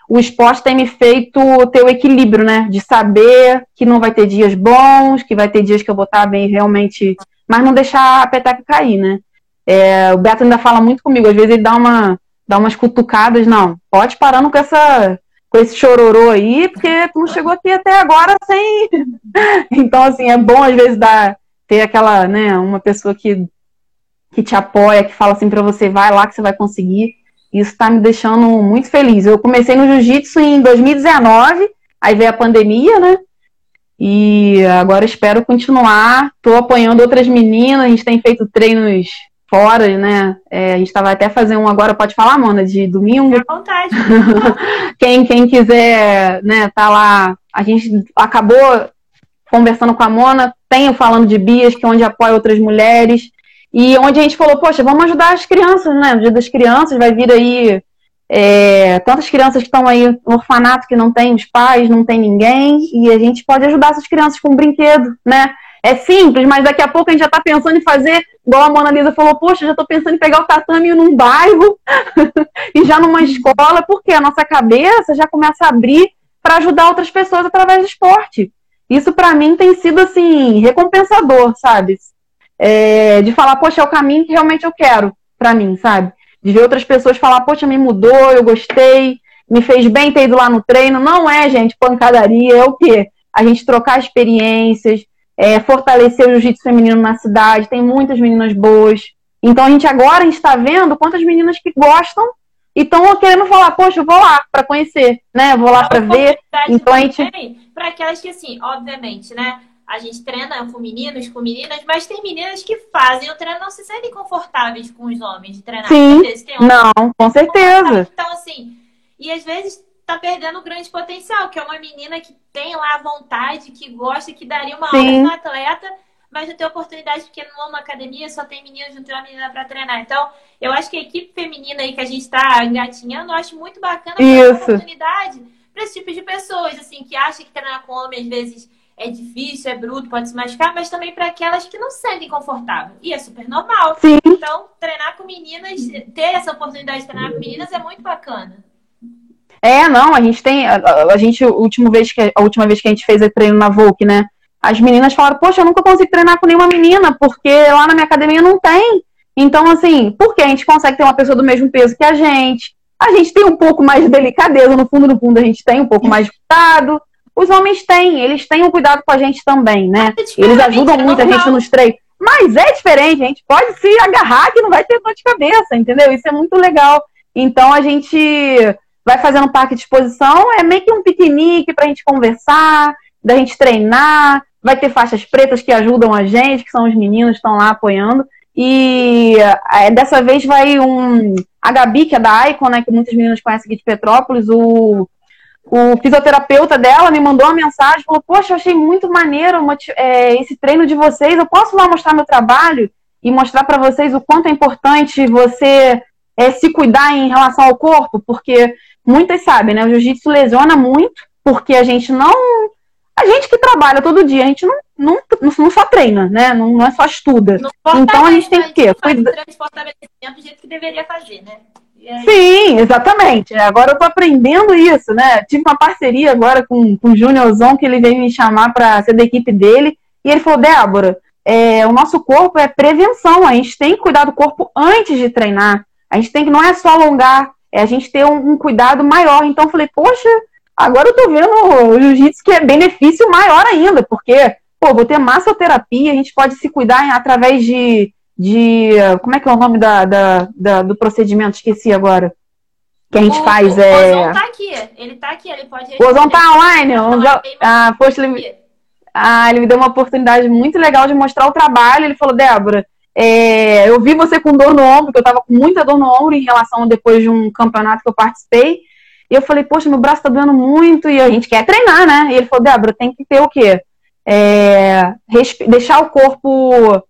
o esporte tem me feito ter o equilíbrio, né? De saber que não vai ter dias bons, que vai ter dias que eu vou estar bem realmente, mas não deixar a peteca cair, né? É, o Beto ainda fala muito comigo, às vezes ele dá, uma, dá umas cutucadas, não, pode parando com essa com esse chororô aí, porque tu não chegou aqui até agora sem. então, assim, é bom às vezes dar, ter aquela, né, uma pessoa que, que te apoia, que fala assim para você, vai lá que você vai conseguir. Isso tá me deixando muito feliz. Eu comecei no jiu-jitsu em 2019, aí veio a pandemia, né? E agora espero continuar. Tô apoiando outras meninas, a gente tem feito treinos fora, né? É, a gente estava até fazendo um agora, pode falar, Mona, de domingo? À vontade. quem, quem quiser, né, tá lá. A gente acabou conversando com a Mona, tenho falando de Bias, que é onde apoia outras mulheres, e onde a gente falou, poxa, vamos ajudar as crianças, né? No dia das crianças vai vir aí é, tantas crianças que estão aí no orfanato que não tem os pais, não tem ninguém, e a gente pode ajudar essas crianças com um brinquedo, né? É simples, mas daqui a pouco a gente já está pensando em fazer, igual a Mona Lisa falou, poxa, já estou pensando em pegar o tatame num bairro e já numa escola, porque a nossa cabeça já começa a abrir para ajudar outras pessoas através do esporte. Isso para mim tem sido assim recompensador, sabe? É, de falar, poxa, é o caminho que realmente eu quero para mim, sabe? De ver outras pessoas falar, poxa, me mudou, eu gostei, me fez bem ter ido lá no treino. Não é, gente, pancadaria, é o quê? A gente trocar experiências, é, fortalecer o jiu-jitsu feminino na cidade, tem muitas meninas boas. Então a gente agora está vendo quantas meninas que gostam e estão querendo falar, poxa, eu vou lá para conhecer, né? Eu vou lá para ver. Então a gente para aquelas que assim, obviamente, né? A gente treina com meninos, com meninas, mas tem meninas que fazem o treino não se sentem confortáveis com os homens de treinar. Sim, não, com certeza. Então assim, e às vezes tá perdendo um grande potencial, que é uma menina que tem lá vontade, que gosta, que daria uma Sim. aula no atleta, mas não tem oportunidade porque numa academia só tem meninos, não tem uma menina para treinar. Então, eu acho que a equipe feminina aí que a gente está engatinhando, eu acho muito bacana a oportunidade para esse tipo de pessoas, assim, que acham que treinar com homem às vezes é difícil, é bruto, pode se machucar, mas também para aquelas que não se sentem confortável. E é super normal. Sim. Então, treinar com meninas, ter essa oportunidade de treinar com meninas é muito bacana. É, não, a gente tem. A, a, gente, a última, vez que, a última vez que a gente fez o treino na Volk, né? As meninas falaram, poxa, eu nunca consigo treinar com nenhuma menina, porque lá na minha academia não tem. Então, assim, por que a gente consegue ter uma pessoa do mesmo peso que a gente? A gente tem um pouco mais de delicadeza, no fundo, no fundo, a gente tem um pouco mais de cuidado. Os homens têm, eles têm um cuidado com a gente também, né? Eles ajudam muito a gente nos treinos. Mas é diferente, a gente pode se agarrar que não vai ter dor de cabeça, entendeu? Isso é muito legal. Então a gente vai fazendo um parque de exposição, é meio que um piquenique para a gente conversar, da gente treinar, vai ter faixas pretas que ajudam a gente, que são os meninos que estão lá apoiando. E é, dessa vez vai um. A Gabi, que é da Icon, né? Que muitas meninas conhecem aqui de Petrópolis, o, o fisioterapeuta dela me mandou uma mensagem, falou, poxa, eu achei muito maneiro é, esse treino de vocês, eu posso lá mostrar meu trabalho e mostrar para vocês o quanto é importante você é, se cuidar em relação ao corpo, porque muitas sabem, né? O jiu-jitsu lesiona muito, porque a gente não. A gente que trabalha todo dia, a gente não, não, não só treina, né? Não, não é só estuda. Então a gente tem que quê? Cuida... do jeito que deveria fazer, né? Sim, exatamente. Agora eu tô aprendendo isso, né? Tive uma parceria agora com, com o Júniorzão, que ele veio me chamar para ser da equipe dele, e ele falou, Débora, é, o nosso corpo é prevenção, a gente tem que cuidar do corpo antes de treinar. A gente tem que, não é só alongar, é a gente ter um, um cuidado maior. Então eu falei, poxa, agora eu tô vendo o jiu-jitsu que é benefício maior ainda, porque, pô, vou ter massoterapia, a gente pode se cuidar através de, de. Como é que é o nome da, da, da do procedimento? Esqueci agora. Que a gente o, faz. O é... Ozon tá aqui, ele tá aqui, ele pode. O Ozon tá online? Ah, poxa, ele... ah, ele me deu uma oportunidade muito legal de mostrar o trabalho. Ele falou, Débora, é, eu vi você com dor no ombro, que eu tava com muita dor no ombro em relação depois de um campeonato que eu participei. E eu falei, poxa, meu braço tá doendo muito e a gente quer treinar, né? E ele falou, Débora, tem que ter o quê? É, deixar o corpo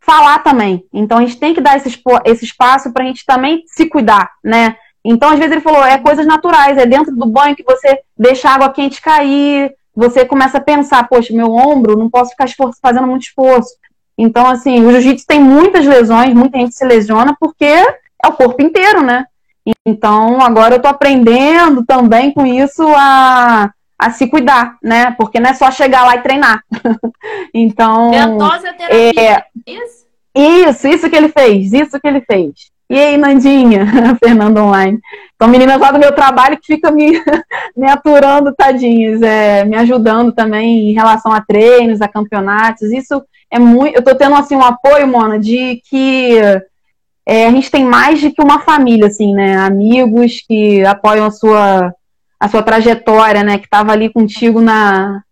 falar também. Então a gente tem que dar esse, esse espaço pra gente também se cuidar, né? Então, às vezes, ele falou, é coisas naturais, é dentro do banho que você deixa a água quente cair, você começa a pensar, poxa, meu ombro, não posso ficar esforço, fazendo muito esforço. Então, assim, o jiu-jitsu tem muitas lesões, muita gente se lesiona porque é o corpo inteiro, né? Então, agora eu tô aprendendo também com isso a, a se cuidar, né? Porque não é só chegar lá e treinar. então. terapia, é, isso? Isso, isso que ele fez, isso que ele fez. E aí, Nandinha, Fernando Online. São meninas lá do meu trabalho que ficam me, me aturando, tadinhas, é, me ajudando também em relação a treinos, a campeonatos. Isso é muito. Eu tô tendo assim um apoio, Mona, de que é, a gente tem mais de que uma família, assim, né? Amigos que apoiam a sua, a sua trajetória, né? Que tava ali contigo na,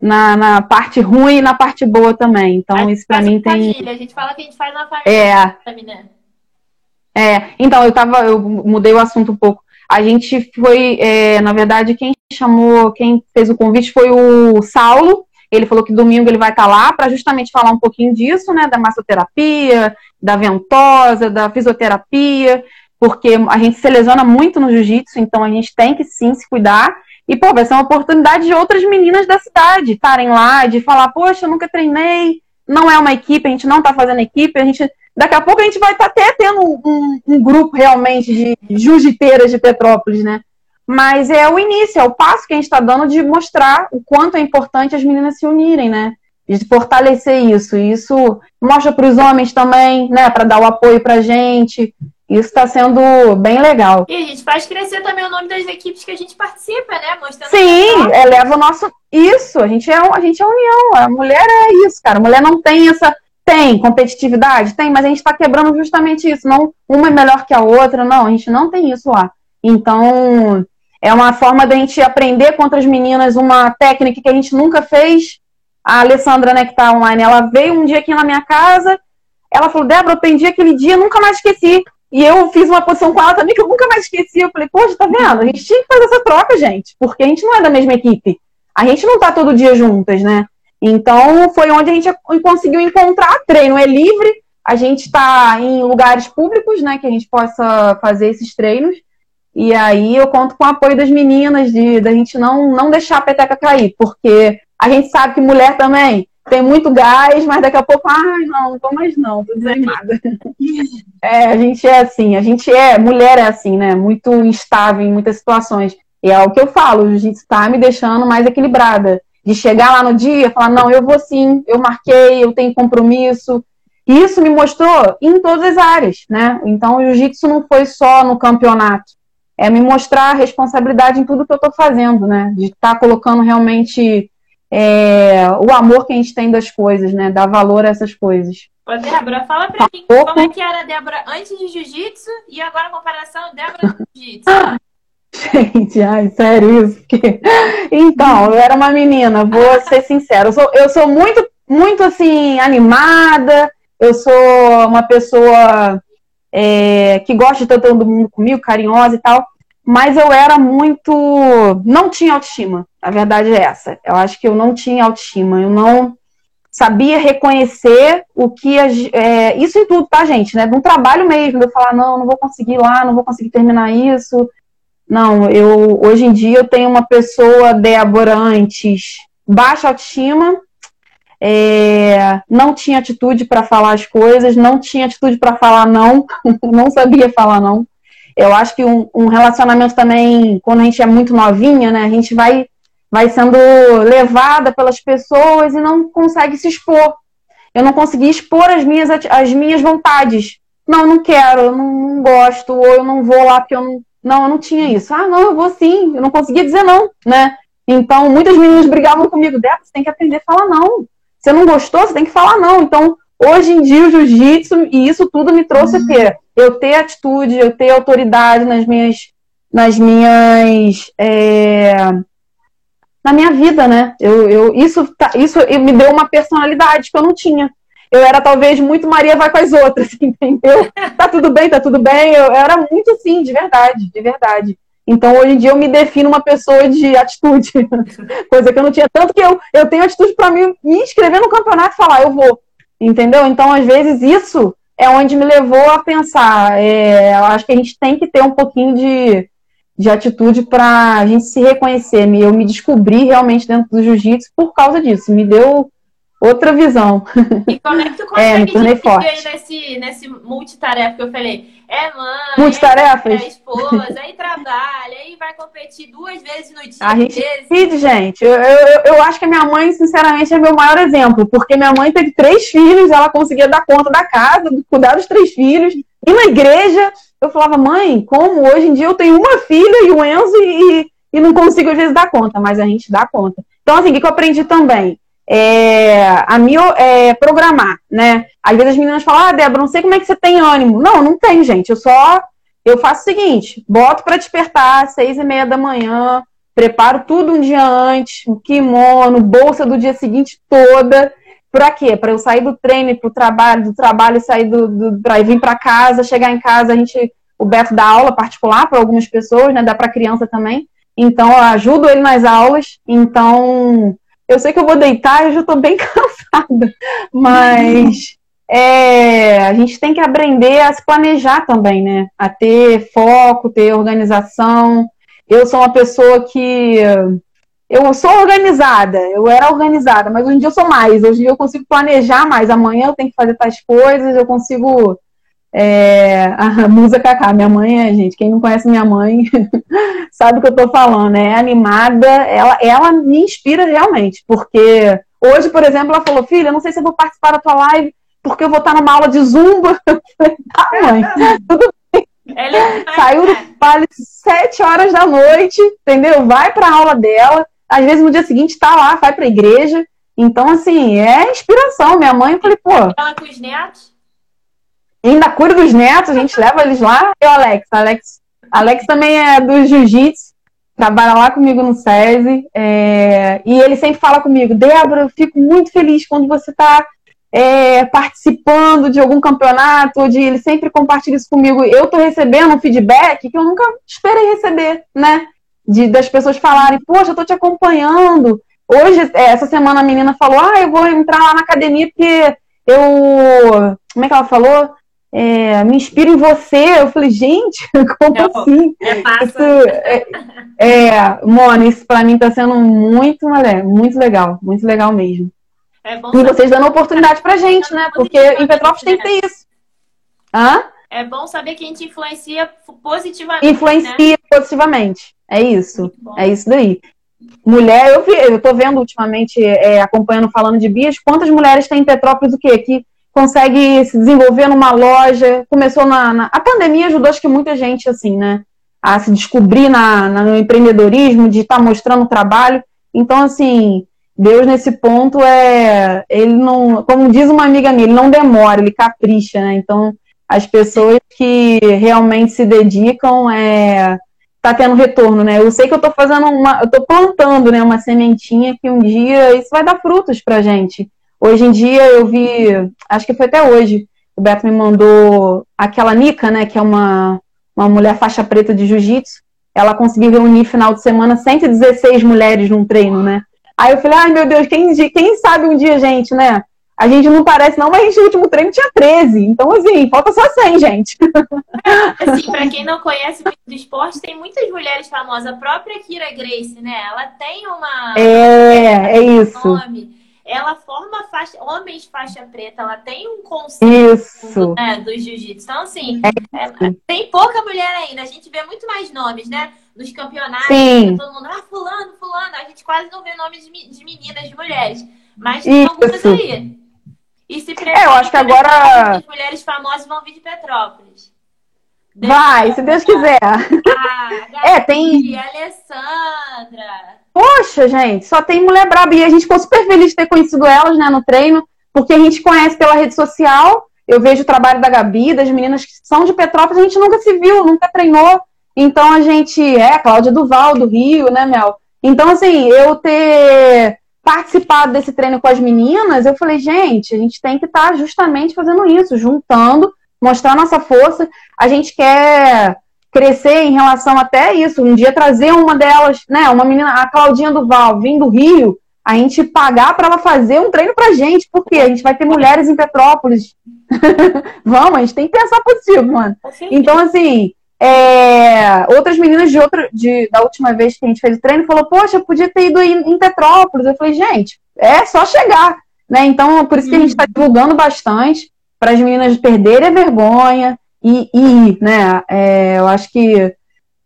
na, na parte ruim e na parte boa também. Então, isso para mim tem. Família. A gente fala que a gente faz uma família. É. Né? É, então, eu tava, eu mudei o assunto um pouco. A gente foi, é, na verdade, quem chamou, quem fez o convite foi o Saulo, ele falou que domingo ele vai estar lá para justamente falar um pouquinho disso, né, da massoterapia, da ventosa, da fisioterapia, porque a gente se lesiona muito no jiu-jitsu, então a gente tem que sim se cuidar. E, pô, vai ser uma oportunidade de outras meninas da cidade estarem lá, de falar, poxa, eu nunca treinei, não é uma equipe, a gente não está fazendo equipe, a gente. Daqui a pouco a gente vai estar tá até tendo um, um, grupo realmente de jiu-jiteiras de Petrópolis, né? Mas é o início, é o passo que a gente está dando de mostrar o quanto é importante as meninas se unirem, né? De fortalecer isso. E isso mostra para os homens também, né? Para dar o apoio para a gente. Isso está sendo bem legal. E a gente faz crescer também o nome das equipes que a gente participa, né? Mostrando Sim, eleva o nosso. Isso, a gente, é, a gente é união. A mulher é isso, cara. A mulher não tem essa. Tem competitividade? Tem, mas a gente está quebrando justamente isso. Não uma é melhor que a outra, não. A gente não tem isso lá. Então, é uma forma da gente aprender com outras meninas uma técnica que a gente nunca fez. A Alessandra, né, que está online, ela veio um dia aqui na minha casa. Ela falou: Débora, eu aprendi aquele dia, nunca mais esqueci. E eu fiz uma posição com ela também que eu nunca mais esqueci. Eu falei, poxa, tá vendo? A gente tinha que fazer essa troca, gente, porque a gente não é da mesma equipe. A gente não tá todo dia juntas, né? Então foi onde a gente conseguiu encontrar. Treino é livre, a gente está em lugares públicos, né, que a gente possa fazer esses treinos. E aí eu conto com o apoio das meninas, de da gente não, não deixar a peteca cair, porque a gente sabe que mulher também tem muito gás, mas daqui a pouco, ai, não, não tô mais não, tô desanimada. É, a gente é assim, a gente é, mulher é assim, né? Muito instável em muitas situações. E é o que eu falo, o jiu-jitsu tá me deixando mais equilibrada. De chegar lá no dia, falar, não, eu vou sim, eu marquei, eu tenho compromisso. E isso me mostrou em todas as áreas, né? Então o jiu-jitsu não foi só no campeonato. É me mostrar a responsabilidade em tudo que eu tô fazendo, né? De estar tá colocando realmente é, o amor que a gente tem das coisas, né? Dar valor a essas coisas. Ô, Débora, fala pra tá mim como é que era a Débora antes de jiu-jitsu e agora a comparação Débora com jiu-jitsu. Gente, ai, sério isso? Porque... Então, eu era uma menina, vou ser sincera. Eu sou, eu sou muito, muito assim, animada, eu sou uma pessoa é, que gosta de ter todo mundo comigo, carinhosa e tal mas eu era muito. Não tinha autoestima. A verdade é essa. Eu acho que eu não tinha autoestima. Eu não sabia reconhecer o que. É, isso em tudo, tá, gente? Né? No trabalho mesmo, eu falar, não, não vou conseguir ir lá, não vou conseguir terminar isso. Não, eu hoje em dia eu tenho uma pessoa, Débora, antes, baixa autoestima, é, não tinha atitude para falar as coisas, não tinha atitude para falar não, não sabia falar não. Eu acho que um, um, relacionamento também, quando a gente é muito novinha, né, a gente vai, vai sendo levada pelas pessoas e não consegue se expor. Eu não consegui expor as minhas, as minhas vontades. Não, não quero, eu não, não gosto, ou eu não vou lá porque eu não. Não, eu não tinha isso. Ah, não, eu vou sim. Eu não conseguia dizer não, né? Então, muitas meninas brigavam comigo. Débora, você tem que aprender a falar não. Você não gostou, você tem que falar não. Então, hoje em dia, o jiu-jitsu e isso tudo me trouxe uhum. o quê? eu ter atitude, eu ter autoridade nas minhas, nas minhas, é, na minha vida, né? Eu, eu, isso, tá, isso me deu uma personalidade que eu não tinha. Eu era talvez muito Maria vai com as outras, entendeu? Tá tudo bem, tá tudo bem. Eu, eu era muito assim, de verdade, de verdade. Então, hoje em dia, eu me defino uma pessoa de atitude, coisa que eu não tinha. Tanto que eu, eu tenho atitude para me, me inscrever no campeonato e falar, eu vou. Entendeu? Então, às vezes, isso é onde me levou a pensar. É, eu acho que a gente tem que ter um pouquinho de, de atitude para a gente se reconhecer. Eu me descobri realmente dentro do jiu-jitsu por causa disso. Me deu outra visão. E como é que tu consegue é, dividir nesse, nesse multitarefa que eu falei? É mãe, Multitarefas? é esposa, aí trabalha, aí vai competir duas vezes no dia. A gente decide, gente. Eu, eu, eu acho que a minha mãe, sinceramente, é meu maior exemplo, porque minha mãe teve três filhos, ela conseguia dar conta da casa, cuidar dos três filhos, e na igreja, eu falava, mãe, como hoje em dia eu tenho uma filha e o Enzo e, e não consigo às vezes dar conta, mas a gente dá conta. Então, assim, o que eu aprendi também? É, a me é, programar, né? Às vezes as meninas falam, ah, Débora, não sei como é que você tem ânimo. Não, não tem, gente. Eu só eu faço o seguinte: boto para despertar às seis e meia da manhã, preparo tudo um dia antes, o kimono, bolsa do dia seguinte toda. Para quê? Para eu sair do treino para o trabalho, do trabalho sair do, do para vir para casa, chegar em casa, a gente o Beto dá aula particular para algumas pessoas, né? Dá para criança também. Então eu ajudo ele nas aulas. Então eu sei que eu vou deitar eu já estou bem cansada, mas é, a gente tem que aprender a se planejar também, né? A ter foco, ter organização. eu sou uma pessoa que eu sou organizada, eu era organizada, mas hoje em dia eu sou mais. Hoje em dia eu consigo planejar mais. Amanhã eu tenho que fazer tais coisas, eu consigo. É... A Musa Cacá, minha mãe é, gente, quem não conhece minha mãe sabe o que eu tô falando, é animada, ela, ela me inspira realmente, porque hoje, por exemplo, ela falou, filha, não sei se eu vou participar da tua live, porque eu vou estar numa aula de zumba. Eu falei, tá, mãe, tudo é Saiu do vale sete horas da noite, entendeu? Vai para a aula dela. Às vezes no dia seguinte está lá, vai para a igreja. Então, assim, é inspiração. Minha mãe, eu falei, pô. Ela com os netos? Ainda cuida dos netos, a gente leva eles lá. Eu, Alex. Alex, Alex também é do jiu-jitsu, trabalha lá comigo no SESI. É... E ele sempre fala comigo, Débora, eu fico muito feliz quando você está é, participando de algum campeonato, de ele sempre compartilha isso comigo. Eu estou recebendo um feedback que eu nunca esperei receber, né? De, das pessoas falarem, poxa, eu tô te acompanhando. Hoje, é, essa semana a menina falou, ah, eu vou entrar lá na academia porque eu. Como é que ela falou? É, me inspiro em você. Eu falei, gente, como é, assim? É fácil. É, é, Mona, isso pra mim tá sendo muito, muito legal, muito legal mesmo. É bom e vocês dando oportunidade pra gente, né? Porque em Petrópolis tem que ter isso. Hã? É bom saber que a gente influencia positivamente. Influencia né? positivamente. É isso. É isso daí. Mulher, eu vi, eu tô vendo ultimamente, é, acompanhando, falando de bias, quantas mulheres tem em Petrópolis o quê? Que consegue se desenvolver numa loja, começou na, na, A pandemia ajudou, acho que muita gente, assim, né? A se descobrir na, na no empreendedorismo, de estar tá mostrando trabalho. Então, assim, Deus nesse ponto é, ele não, como diz uma amiga minha, ele não demora, ele capricha, né? Então, as pessoas que realmente se dedicam é tá tendo retorno, né? Eu sei que eu tô fazendo uma, eu tô plantando, né, uma sementinha que um dia isso vai dar frutos pra gente. Hoje em dia eu vi, acho que foi até hoje, o Beto me mandou aquela Nica, né, que é uma uma mulher faixa preta de jiu-jitsu, ela conseguiu reunir final de semana 116 mulheres num treino, né? Aí eu falei, ai meu Deus, quem, quem sabe um dia, gente, né? A gente não parece não, mas a gente no último treino tinha 13. Então, assim, falta só 100, gente. Assim, pra quem não conhece muito do esporte, tem muitas mulheres famosas. A própria Kira Grace, né? Ela tem uma... É, é isso. Nome. Ela forma faixa, homens faixa preta. Ela tem um conceito isso. Né, do jiu-jitsu. Então, assim, é, é tem pouca mulher ainda. A gente vê muito mais nomes, né? nos campeonatos, Sim. todo mundo, ah, fulano, fulano. A gente quase não vê nomes de meninas, de mulheres. Mas tem algumas aí. E se é, eu acho que agora as mulheres famosas vão vir de Petrópolis. Vai, se Deus quiser. Ah, é, tem. Alessandra. Poxa, gente, só tem mulher braba. E a gente ficou super feliz de ter conhecido elas, né, no treino, porque a gente conhece pela rede social. Eu vejo o trabalho da Gabi, das meninas que são de Petrópolis, a gente nunca se viu, nunca treinou. Então a gente é Cláudia Duval do Rio, né, Mel? Então assim, eu ter participado desse treino com as meninas, eu falei, gente, a gente tem que estar tá justamente fazendo isso, juntando, mostrar nossa força. A gente quer crescer em relação até isso, um dia trazer uma delas, né, uma menina, a Claudinha Duval, vindo do Rio, a gente pagar para ela fazer um treino pra gente, porque a gente vai ter mulheres em Petrópolis. Vamos, a gente tem que pensar positivo, mano. Então, assim, é, outras meninas de outra, de, da última vez que a gente fez o treino falou, poxa, podia ter ido em, em Petrópolis. Eu falei, gente, é só chegar. Né? Então, por isso que a gente está uhum. divulgando bastante para as meninas perderem a vergonha e, ir, né? É, eu acho que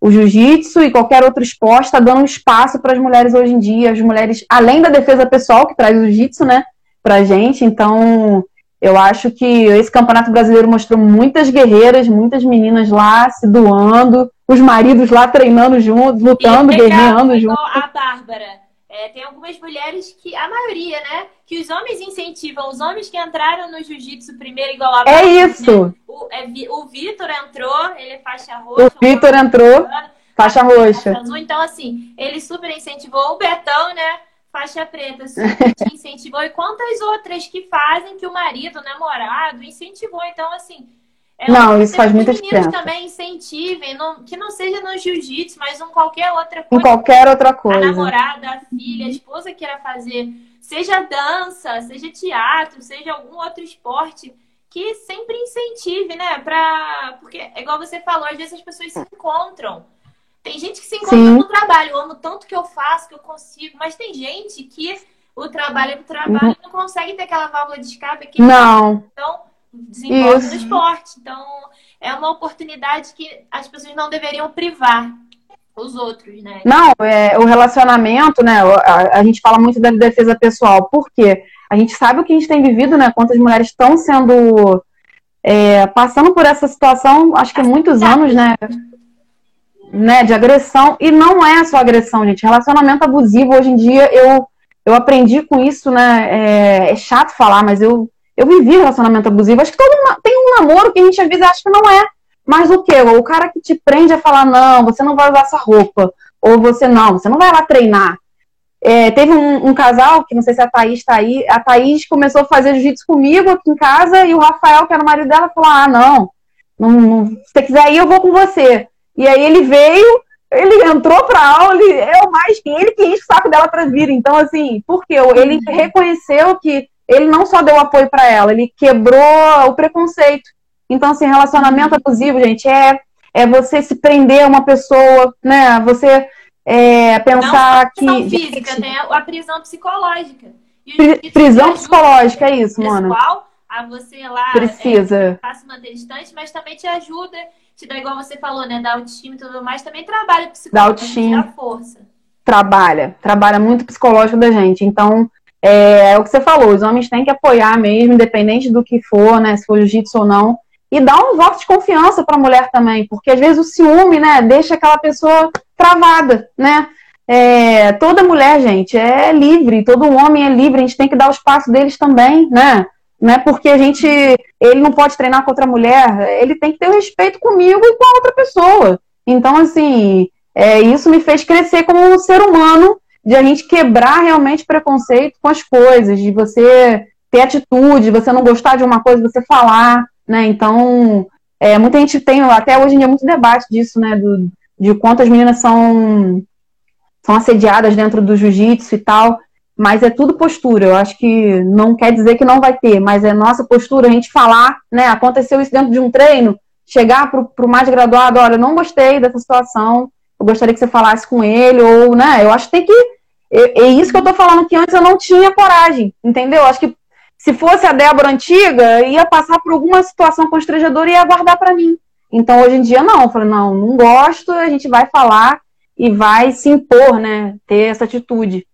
o jiu-jitsu e qualquer outro esporte está dando espaço para as mulheres hoje em dia, as mulheres, além da defesa pessoal que traz o jiu-jitsu, né, pra gente. Então, eu acho que esse Campeonato Brasileiro mostrou muitas guerreiras, muitas meninas lá se doando, os maridos lá treinando juntos, lutando, guerreando juntos. A Bárbara. É, tem algumas mulheres que, a maioria, né? Que os homens incentivam, os homens que entraram no jiu-jitsu primeiro, igual a É isso! Né? O, é, o Vitor entrou, ele é faixa roxa. O Vitor entrou, faixa roxa. Então, assim, ele super incentivou o Betão, né? faixa preta super te incentivou e quantas outras que fazem que o marido, o namorado incentivou. Então, assim. É não, isso faz muita diferença. também incentivem, não, que não seja no jiu-jitsu, mas em qualquer outra coisa. Em qualquer outra coisa. A namorada, a filha, a esposa queira fazer, seja dança, seja teatro, seja algum outro esporte, que sempre incentive, né? Pra... Porque, igual você falou, às vezes as pessoas se encontram Tem gente que se encontra Sim. no trabalho, eu amo tanto que eu faço, que eu consigo, mas tem gente que o trabalho é o trabalho uhum. não consegue ter aquela válvula de escape aqui. Não. Então, desenvolve no esporte. Então, é uma oportunidade que as pessoas não deveriam privar os outros, né? Não, é, o relacionamento, né? A, a gente fala muito da defesa pessoal, porque a gente sabe o que a gente tem vivido, né? Quantas mulheres estão sendo é, passando por essa situação, acho que há muitos anos, né? né? De agressão. E não é só agressão, gente. Relacionamento abusivo, hoje em dia, eu, eu aprendi com isso, né? É, é chato falar, mas eu, eu vivi relacionamento abusivo. Acho que todo tem um namoro que a gente às vezes acha que não é. Mas o quê? O cara que te prende a falar, não, você não vai usar essa roupa. Ou você não, você não vai lá treinar. É, teve um, um, casal, que não sei se a Thaís está aí, a Thaís começou a fazer jiu-jitsu comigo aqui em casa, e o Rafael, que era o marido dela, falou: Ah, não, não, não se você quiser ir, eu vou com você. E aí ele veio, ele entrou pra aula, ele, eu mais que ele que enche o saco dela para vir. Então, assim, porque ele uhum. reconheceu que ele não só deu apoio para ela, ele quebrou o preconceito. Então, assim, relacionamento abusivo, gente, é, é você se prender a uma pessoa, né? Você é, pensar não que. física, gente, né? A prisão psicológica. prisão psicológica, é isso, mano. A você lá Precisa. É, se manter distante, mas também te ajuda, te dá, igual você falou, né? Da autoestima e tudo mais, também trabalha psicológico. Da autoestima. Dá força. Trabalha, trabalha muito psicológico da gente. Então, é, é, o que você falou, os homens têm que apoiar mesmo, independente do que for, né? Se for jiu-jitsu ou não e dá um voto de confiança para a mulher também, porque às vezes o ciúme, né, deixa aquela pessoa travada, né? É, toda mulher, gente, é livre, todo homem é livre, a gente tem que dar o espaço deles também, né? Não é porque a gente, ele não pode treinar com outra mulher, ele tem que ter o respeito comigo e com a outra pessoa. Então, assim, é, isso me fez crescer como um ser humano, de a gente quebrar realmente preconceito com as coisas, de você ter atitude, você não gostar de uma coisa, você falar, né? Então, é, muita gente tem, até hoje em dia, muito debate disso, né? Do, de quantas meninas são, são assediadas dentro do jiu-jitsu e tal. Mas é tudo postura. Eu acho que não quer dizer que não vai ter, mas é nossa postura a gente falar, né? Aconteceu isso dentro de um treino, chegar para o mais graduado, olha, eu não gostei dessa situação, eu gostaria que você falasse com ele, ou, né? Eu acho que tem que. É, é isso que eu tô falando que antes eu não tinha coragem, entendeu? Acho que se fosse a Débora antiga, ia passar por alguma situação constrangedora e ia guardar para mim. Então, hoje em dia, não. Eu falei, não, não gosto, a gente vai falar e vai se impor, né? Ter essa atitude.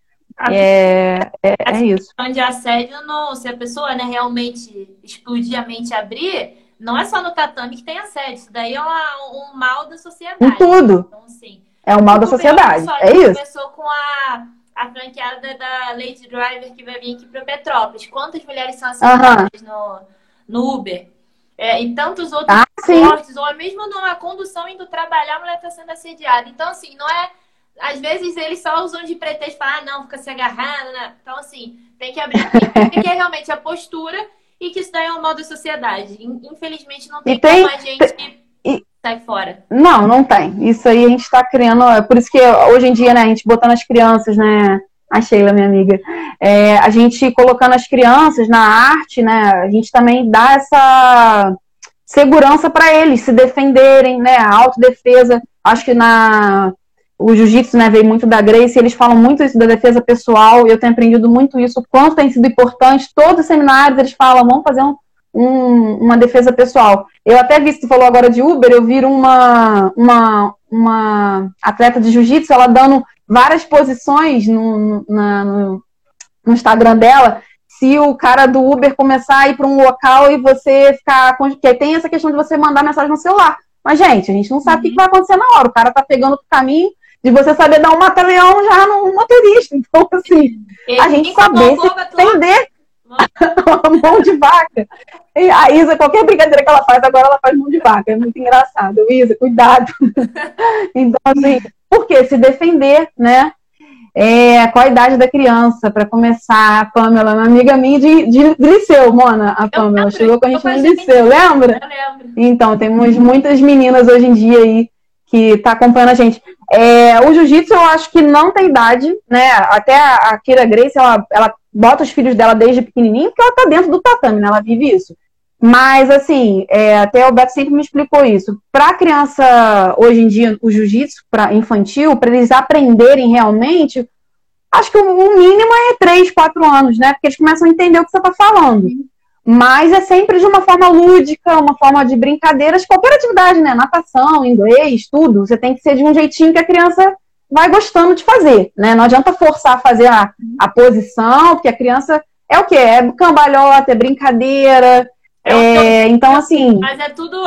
É, é, é isso. De assédio, não, se a pessoa né, realmente explodir a mente abrir, não é só no tatame que tem assédio. Isso daí é uma, um mal da sociedade. Em tudo. Então, assim, é um mal da sociedade. É isso. começou com a a franqueada da Lady Driver que vai vir aqui para Petrópolis. Quantas mulheres são assediadas no, no Uber? É, e tantos outros ah, esportes, ou mesmo numa condução indo trabalhar, a mulher está sendo assediada. Então, assim, não é. Às vezes eles só usam de pretexto para, ah, não, fica se agarrando, né? Então, assim, tem que abrir o que é realmente a postura e que isso daí é um mal da sociedade. Infelizmente, não tem, tem como a gente e... sai fora. Não, não tem. Isso aí a gente está criando. É por isso que hoje em dia, né, a gente botando as crianças, né? A Sheila, minha amiga. É, a gente colocando as crianças na arte, né? A gente também dá essa segurança para eles se defenderem, né? A autodefesa. Acho que na o jiu-jitsu né, veio muito da Grace, eles falam muito isso da defesa pessoal, eu tenho aprendido muito isso, o quanto tem sido importante. Todos os seminários eles falam, vamos fazer um, um, uma defesa pessoal. Eu até vi, você falou agora de Uber, eu vi uma, uma, uma atleta de jiu-jitsu, ela dando várias posições no, na, no, no Instagram dela, se o cara do Uber começar a ir para um local e você ficar. Que tem essa questão de você mandar mensagem no celular. Mas, gente, a gente não sabe uhum. o que vai acontecer na hora. O cara tá pegando o caminho de você saber dar um mata-leão já no motorista. Então, assim, Ele a gente saber se defender mão de vaca. E a Isa, qualquer brincadeira que ela faz, agora ela faz mão de vaca. É muito engraçado. Isa, cuidado. então, assim, por se defender, né? É, qual a idade da criança? Para começar, a Pamela, uma amiga minha de, de, de liceu, Mona, a Pamela, chegou com a gente no liceu, lembra? Eu lembro. Então, temos muitas meninas hoje em dia aí que tá acompanhando a gente. É, o jiu-jitsu eu acho que não tem idade, né? Até a, Kira Grace, ela, ela bota os filhos dela desde pequenininho, porque ela tá dentro do tatame, né? Ela vive isso. Mas, assim, é, até o Beto sempre me explicou isso. Para criança, hoje em dia, o jiu-jitsu para infantil, para eles aprenderem realmente, acho que o mínimo é 3, 4 anos, né? Porque eles começam a entender o que você está falando. Mas é sempre de uma forma lúdica, uma forma de brincadeiras, qualquer atividade, né? Natação, inglês, tudo. Você tem que ser de um jeitinho que a criança vai gostando de fazer, né? Não adianta forçar a fazer a, a posição, porque a criança é o quê? É cambalhota, é brincadeira, é, então, assim. Mas é tudo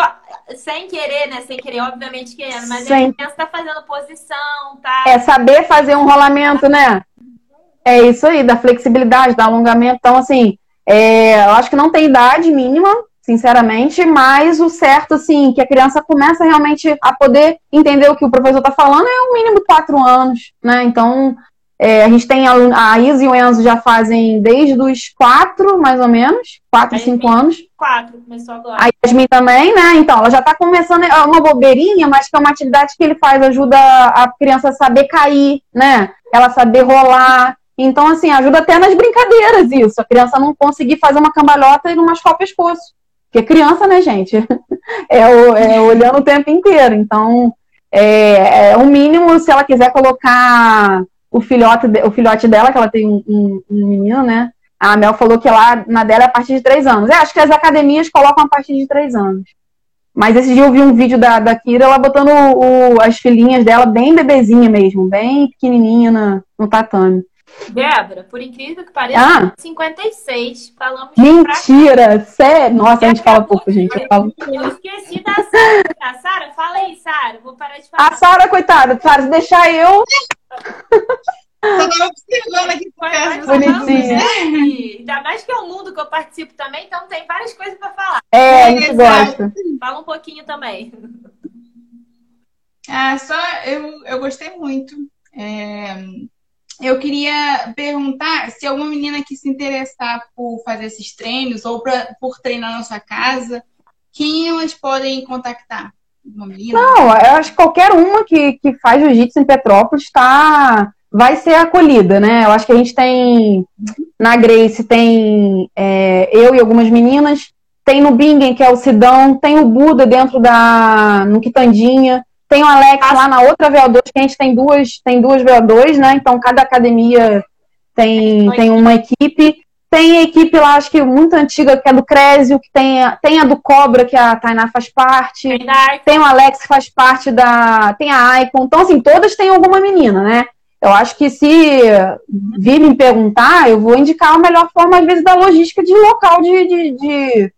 sem querer, né? Sem querer, obviamente querendo. Mas sem... a criança tá fazendo posição, tá? É saber fazer um rolamento, né? É isso aí, da flexibilidade, da alongamento. Então, assim, é, eu acho que não tem idade mínima, sinceramente, mas o certo, assim, que a criança começa realmente a poder entender o que o professor está falando é o mínimo quatro anos, né? Então, é, a gente tem a, a Isa e o Enzo já fazem desde os quatro, mais ou menos, quatro, cinco anos. Quatro, começou agora. A Yasmin também, né? Então, ela já está começando, é uma bobeirinha, mas que é uma atividade que ele faz, ajuda a criança a saber cair, né? Ela saber rolar. Então, assim, ajuda até nas brincadeiras isso. A criança não conseguir fazer uma cambalhota e não machucar o pescoço. Porque criança, né, gente? É, o, é olhando o tempo inteiro. Então, é, é o mínimo, se ela quiser colocar o filhote, o filhote dela, que ela tem um, um, um menino, né? A Mel falou que lá na dela é a partir de três anos. É, acho que as academias colocam a partir de três anos. Mas esse dia eu vi um vídeo da, da Kira, ela botando o, o, as filhinhas dela bem bebezinha mesmo, bem pequenininha no, no tatame. Débora, por incrível que pareça, ah. 56. Falamos Mentira! Sério? Nossa, a gente fala pouco, gente. Eu, falo... eu esqueci da Sara. A Sara, fala aí, Sara. Vou parar de falar. A Sara, coitada, Sara, se deixar eu. Tô observando aqui Bonitinha. Ainda mais que é um mundo que eu participo também, então tem várias coisas para falar. É, a gente gosta. Fala um pouquinho também. Ah, só eu, eu gostei muito. É, eu queria perguntar se alguma menina que se interessar por fazer esses treinos ou pra, por treinar na sua casa, quem elas podem contactar? Não, eu acho que qualquer uma que, que faz jiu-jitsu em Petrópolis tá, vai ser acolhida, né? Eu acho que a gente tem na Grace tem é, eu e algumas meninas, tem no Bingen, que é o Sidão, tem o Buda dentro da no Quitandinha, tem o Alex lá na outra VO2, que a gente tem duas, tem duas VO2, né? Então cada academia tem, tem uma equipe. Tem a equipe lá, acho que muito antiga, que é do Crésio, que tem a, tem a do Cobra, que a Tainá faz parte. Tem o Alex, que faz parte da. Tem a Icon. Então, assim, todas têm alguma menina, né? Eu acho que se vir me perguntar, eu vou indicar a melhor forma, às vezes, da logística de local de, de, de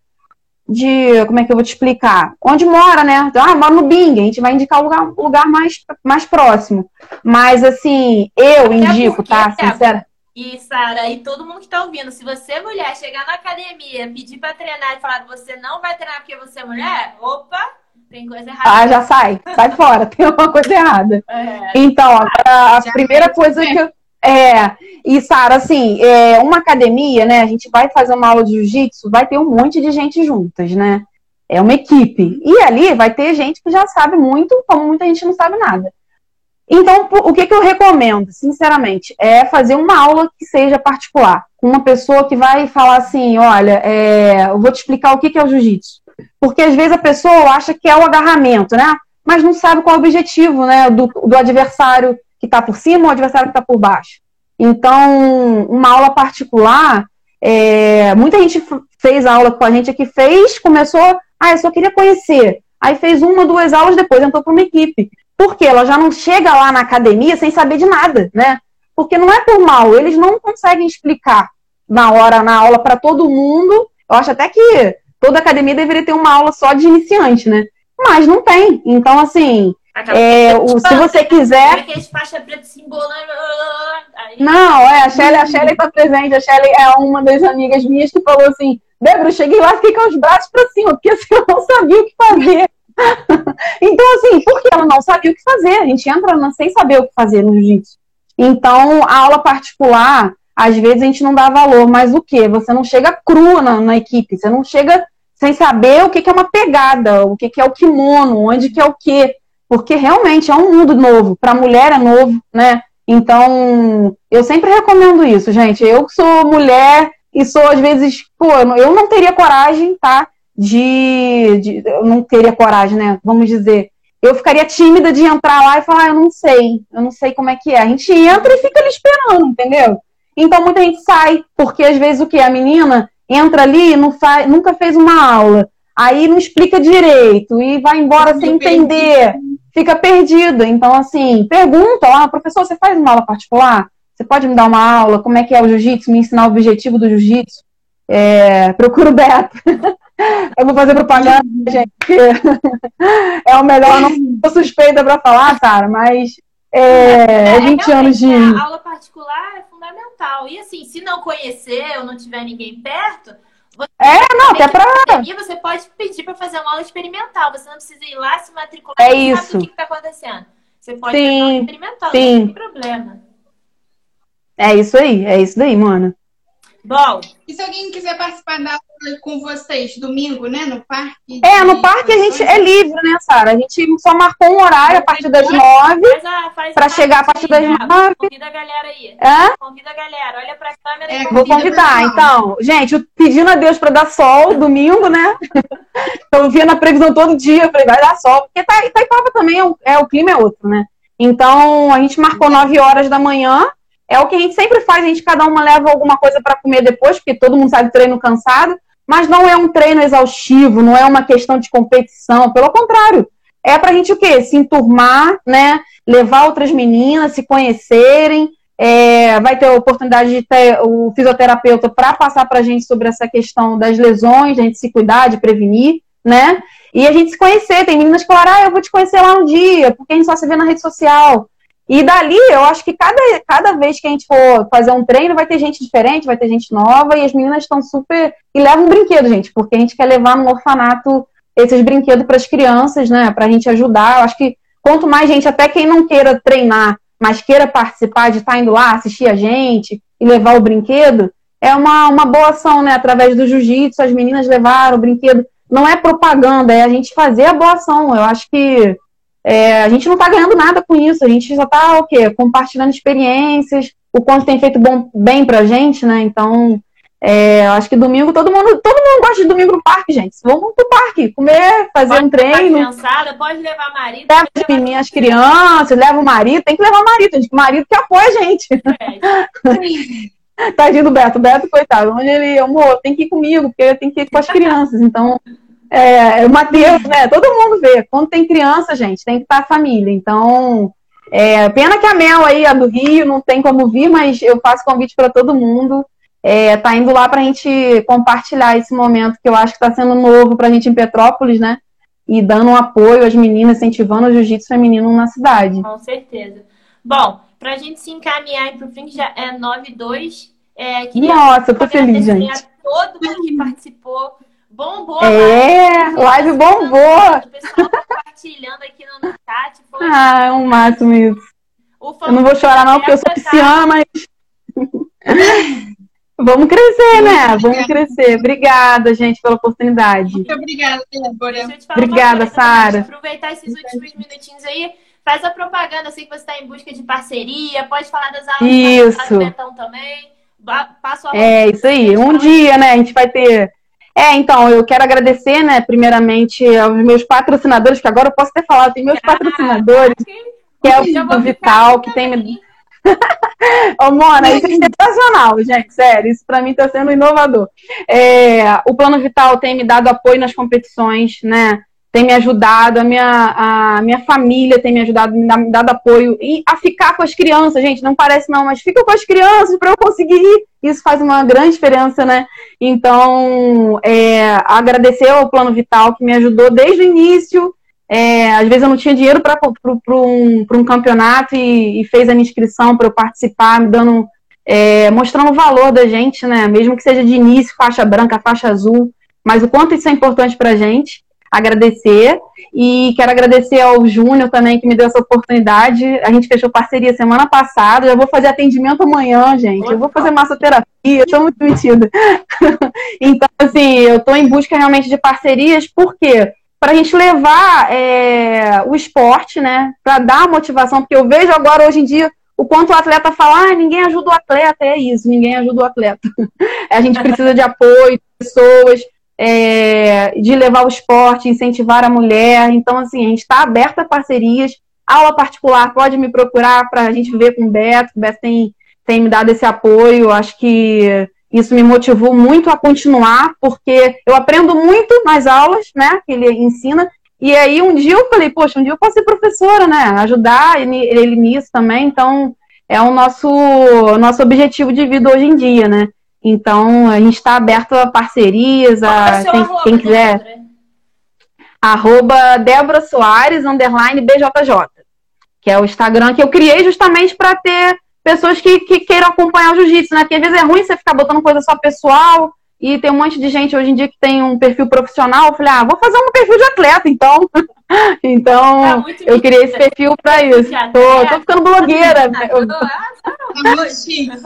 de. Como é que eu vou te explicar? Onde mora, né? Ah, mora no Bing, a gente vai indicar o lugar, lugar mais, mais próximo. Mas, assim, eu Até indico, porque, tá? Sincera. E, Sara, e todo mundo que tá ouvindo, se você, mulher, chegar na academia, pedir pra treinar e falar que você não vai treinar porque você é mulher, opa, tem coisa errada. Ah, já sai, sai fora, tem uma coisa errada. É. Então, a, a primeira coisa que eu é, e Sara, assim, é, uma academia, né? A gente vai fazer uma aula de jiu-jitsu, vai ter um monte de gente juntas, né? É uma equipe. E ali vai ter gente que já sabe muito, como muita gente não sabe nada. Então, o que, que eu recomendo, sinceramente, é fazer uma aula que seja particular, com uma pessoa que vai falar assim: olha, é, eu vou te explicar o que, que é o jiu-jitsu. Porque às vezes a pessoa acha que é o agarramento, né? Mas não sabe qual é o objetivo né, do, do adversário, que está por cima ou o adversário que está por baixo. Então, uma aula particular, é, muita gente fez aula com a gente aqui, fez, começou, ah, eu só queria conhecer. Aí fez uma, duas aulas, depois entrou para uma equipe. Por quê? Ela já não chega lá na academia sem saber de nada, né? Porque não é por mal, eles não conseguem explicar na hora, na aula para todo mundo. Eu acho até que toda academia deveria ter uma aula só de iniciante, né? Mas não tem. Então, assim, é, o, se você quiser. faixa preta simbolando. Não, é, a Shelly, a Shelly tá presente. A Shelly é uma das amigas minhas que falou assim: Débora, eu cheguei lá, fiquei com os braços para cima, porque assim, eu não sabia o que fazer. então, assim, porque ela não sabia o que fazer. A gente entra sem saber o que fazer no jiu-jitsu. Então, a aula particular, às vezes a gente não dá valor, mas o que? Você não chega crua na, na, equipe, você não chega sem saber o que, que é uma pegada, o que, que é o kimono, onde que é o que porque realmente é um mundo novo, para a mulher é novo, né? Então, eu sempre recomendo isso, gente. Eu sou mulher e sou, às vezes, pô, eu não teria coragem, tá? de, de, Eu não teria coragem, né? Vamos dizer. Eu ficaria tímida de entrar lá e falar, ah, eu não sei, eu não sei como é que é. A gente entra e fica ali esperando, entendeu? Então muita gente sai, porque às vezes o que? A menina entra ali, não faz, nunca fez uma aula, aí não explica direito e vai embora sem entender, fica perdida. Então, assim, pergunta lá, professor, você faz uma aula particular? Você pode me dar uma aula? Como é que é o jiu-jitsu? Me ensinar o objetivo do jiu-jitsu? É, procura o Beto. Eu vou fazer propaganda, gente. É o melhor, não sou suspeita para falar, cara, mas é, é 20 é, anos de. A aula particular é fundamental. E assim, se não conhecer ou não tiver ninguém perto, você é, não, até pra. Academia, você pode pedir para fazer uma aula experimental. Você não precisa ir lá se matricular é e isso. sabe o que está acontecendo. Você pode sim, fazer uma aula experimental, sim. não tem problema. É isso aí, é isso daí, mano. Bom. E se alguém quiser participar da aula com vocês, domingo, né? No parque? É, no parque a gente é livre, né, Sara? A gente só marcou um horário a partir das nove para chegar a partir das nove. Convida a galera aí. É? Convida a galera, olha pra câmera é, Vou convidar, então. Gente, pedindo a Deus para dar sol domingo, né? Tô vendo a previsão todo dia, falei, vai dar sol. Porque Itaipava também é é, o clima é outro, né? Então, a gente marcou nove horas da manhã é o que a gente sempre faz, a gente cada uma leva alguma coisa para comer depois, porque todo mundo sabe treino cansado, mas não é um treino exaustivo, não é uma questão de competição, pelo contrário. É pra gente o quê? Se enturmar, né? Levar outras meninas, se conhecerem, é, vai ter a oportunidade de ter o fisioterapeuta para passar para a gente sobre essa questão das lesões, a gente se cuidar, de prevenir, né? E a gente se conhecer. Tem meninas que falaram, ah, eu vou te conhecer lá um dia, porque a gente só se vê na rede social. E dali, eu acho que cada, cada vez que a gente for fazer um treino, vai ter gente diferente, vai ter gente nova, e as meninas estão super. E levam um brinquedo, gente, porque a gente quer levar no orfanato esses brinquedos para as crianças, né? Para a gente ajudar. Eu acho que quanto mais gente, até quem não queira treinar, mas queira participar de estar tá indo lá, assistir a gente e levar o brinquedo, é uma, uma boa ação, né? Através do jiu-jitsu, as meninas levaram o brinquedo. Não é propaganda, é a gente fazer a boa ação. Eu acho que é, a gente não está ganhando nada com isso, a gente só está o quê? Compartilhando experiências, o quanto tem feito bom, bem pra gente, né? Então, é, acho que domingo todo mundo, todo mundo gosta de domingo no parque, gente. Vamos pro parque, comer, fazer pode um treino. Criançada, pode levar marido. Leva as meninas, crianças, leva o marido, tem que levar o marido, gente, o marido que apoia a gente. É. Tadinho do Beto, Beto, coitado, onde ele, amor, tem que ir comigo, porque tenho que ir com as crianças, então é, o Matheus, né? Todo mundo vê. Quando tem criança, gente, tem que estar a família. Então, é, pena que a Mel aí, a do Rio, não tem como vir, mas eu faço convite para todo mundo. É, tá indo lá para a gente compartilhar esse momento que eu acho que está sendo novo para a gente em Petrópolis, né? E dando um apoio às meninas, incentivando o jiu-jitsu feminino na cidade. Com certeza. Bom, para a gente se encaminhar para o fim, que já é 9-2. É, Nossa, eu tô feliz, gente. A todo mundo que participou. Bombou. É, live bombou. O pessoal compartilhando aqui no chat. Foi... Ah, é um máximo isso. Eu não vou chorar não, porque eu sou pisciana, mas... Vamos crescer, né? Vamos crescer. Obrigada, gente, pela oportunidade. Muito obrigada, Débora. Obrigada, Sara. Aproveitar esses últimos minutinhos aí. Faz a propaganda, sei que você está em busca de parceria. Pode falar das aulas isso. do Betão também. Passo a É, isso aí. Um dia, né? A gente vai ter é, então, eu quero agradecer, né, primeiramente aos meus patrocinadores, que agora eu posso ter falado, tem meus ah, patrocinadores, que é o Vital, que tem me... Ô, Mona, isso é sensacional, gente, sério, isso para mim tá sendo inovador. É, o Plano Vital tem me dado apoio nas competições, né, tem me ajudado, a minha, a minha família tem me ajudado, me, me dado apoio e a ficar com as crianças, gente, não parece não, mas fica com as crianças para eu conseguir ir. Isso faz uma grande diferença, né? Então, é, agradecer ao Plano Vital que me ajudou desde o início. É, às vezes eu não tinha dinheiro para um, um campeonato e, e, fez a minha inscrição para eu participar, me dando, é, mostrando o valor da gente, né? Mesmo que seja de início, faixa branca, faixa azul, mas o quanto isso é importante para a gente agradecer. E quero agradecer ao Júnior também, que me deu essa oportunidade. A gente fechou parceria semana passada. Já vou fazer atendimento amanhã, gente. Eu vou fazer massoterapia, estou muito metida. então, assim, eu estou em busca realmente de parcerias, por quê? Para a gente levar é, o esporte, né? Para dar motivação, porque eu vejo agora, hoje em dia, o quanto o atleta fala, ah, ninguém ajuda o atleta, é isso, ninguém ajuda o atleta. a gente precisa de apoio, pessoas, é, de levar o esporte, incentivar a mulher. Então, assim, a gente está aberto a parcerias. Aula particular, pode me procurar para a gente ver com o Beto. O Beto tem, tem me dado esse apoio. Acho que isso me motivou muito a continuar, porque eu aprendo muito nas aulas, né, que ele ensina. E aí um dia eu falei, poxa, um dia eu posso ser professora, né, ajudar ele, ele nisso também. Então, é o nosso, nosso objetivo de vida hoje em dia, né? Então, a gente está aberto a parcerias, a é quem, quem quiser. Débora? Arroba Débora Soares, underline BJJ, que é o Instagram que eu criei justamente para ter pessoas que, que queiram acompanhar o jiu-jitsu, né? Porque às vezes é ruim você ficar botando coisa só pessoal, e tem um monte de gente hoje em dia que tem um perfil profissional. Eu falei, ah, vou fazer um perfil de atleta, então. então, tá eu criei esse perfil para isso. Tô, tô ficando blogueira. eu...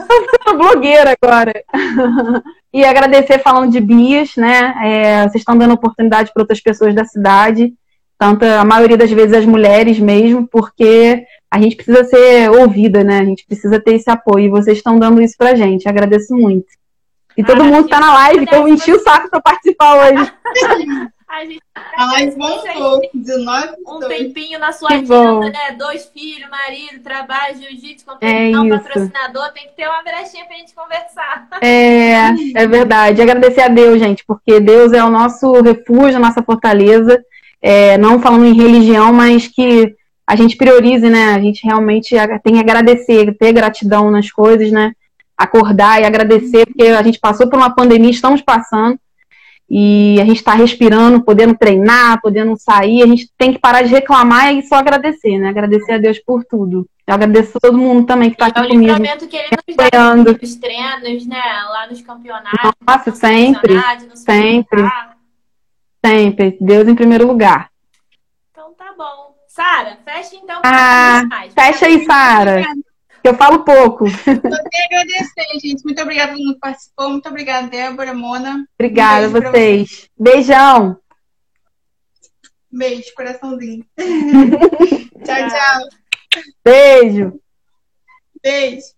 Tô ficando blogueira agora. e agradecer falando de bias, né? É, vocês estão dando oportunidade para outras pessoas da cidade, tanto a maioria das vezes as mulheres mesmo, porque a gente precisa ser ouvida, né? A gente precisa ter esse apoio. E vocês estão dando isso pra gente. Agradeço muito. E todo mundo está na live, que eu enchi o saco para participar hoje. A gente a live voltou, 19 Um tempinho na sua agenda, né? Dois filhos, marido, trabalho, jiu-jitsu, é um patrocinador, tem que ter uma brechinha pra gente conversar. É, é verdade. Agradecer a Deus, gente, porque Deus é o nosso refúgio, a nossa fortaleza. É, não falando em religião, mas que a gente priorize, né? A gente realmente tem que agradecer, ter gratidão nas coisas, né? Acordar e agradecer, porque a gente passou por uma pandemia, estamos passando, e a gente está respirando, podendo treinar, podendo sair, a gente tem que parar de reclamar e só agradecer, né? Agradecer a Deus por tudo. Eu agradeço a todo mundo também que está aqui é comigo. É o que ele nos dá nos treinos, né? Lá nos campeonatos. Nossa, sempre, sempre, sempre. Deus em primeiro lugar. Então tá bom. Sara, fecha então. Ah, fecha aí, Sara eu falo pouco. Eu queria agradecer, gente. Muito obrigada por que participou. Muito obrigada, Débora, Mona. Obrigada um a vocês. vocês. Beijão. Beijo, coraçãozinho. tchau, tchau. Beijo. Beijo.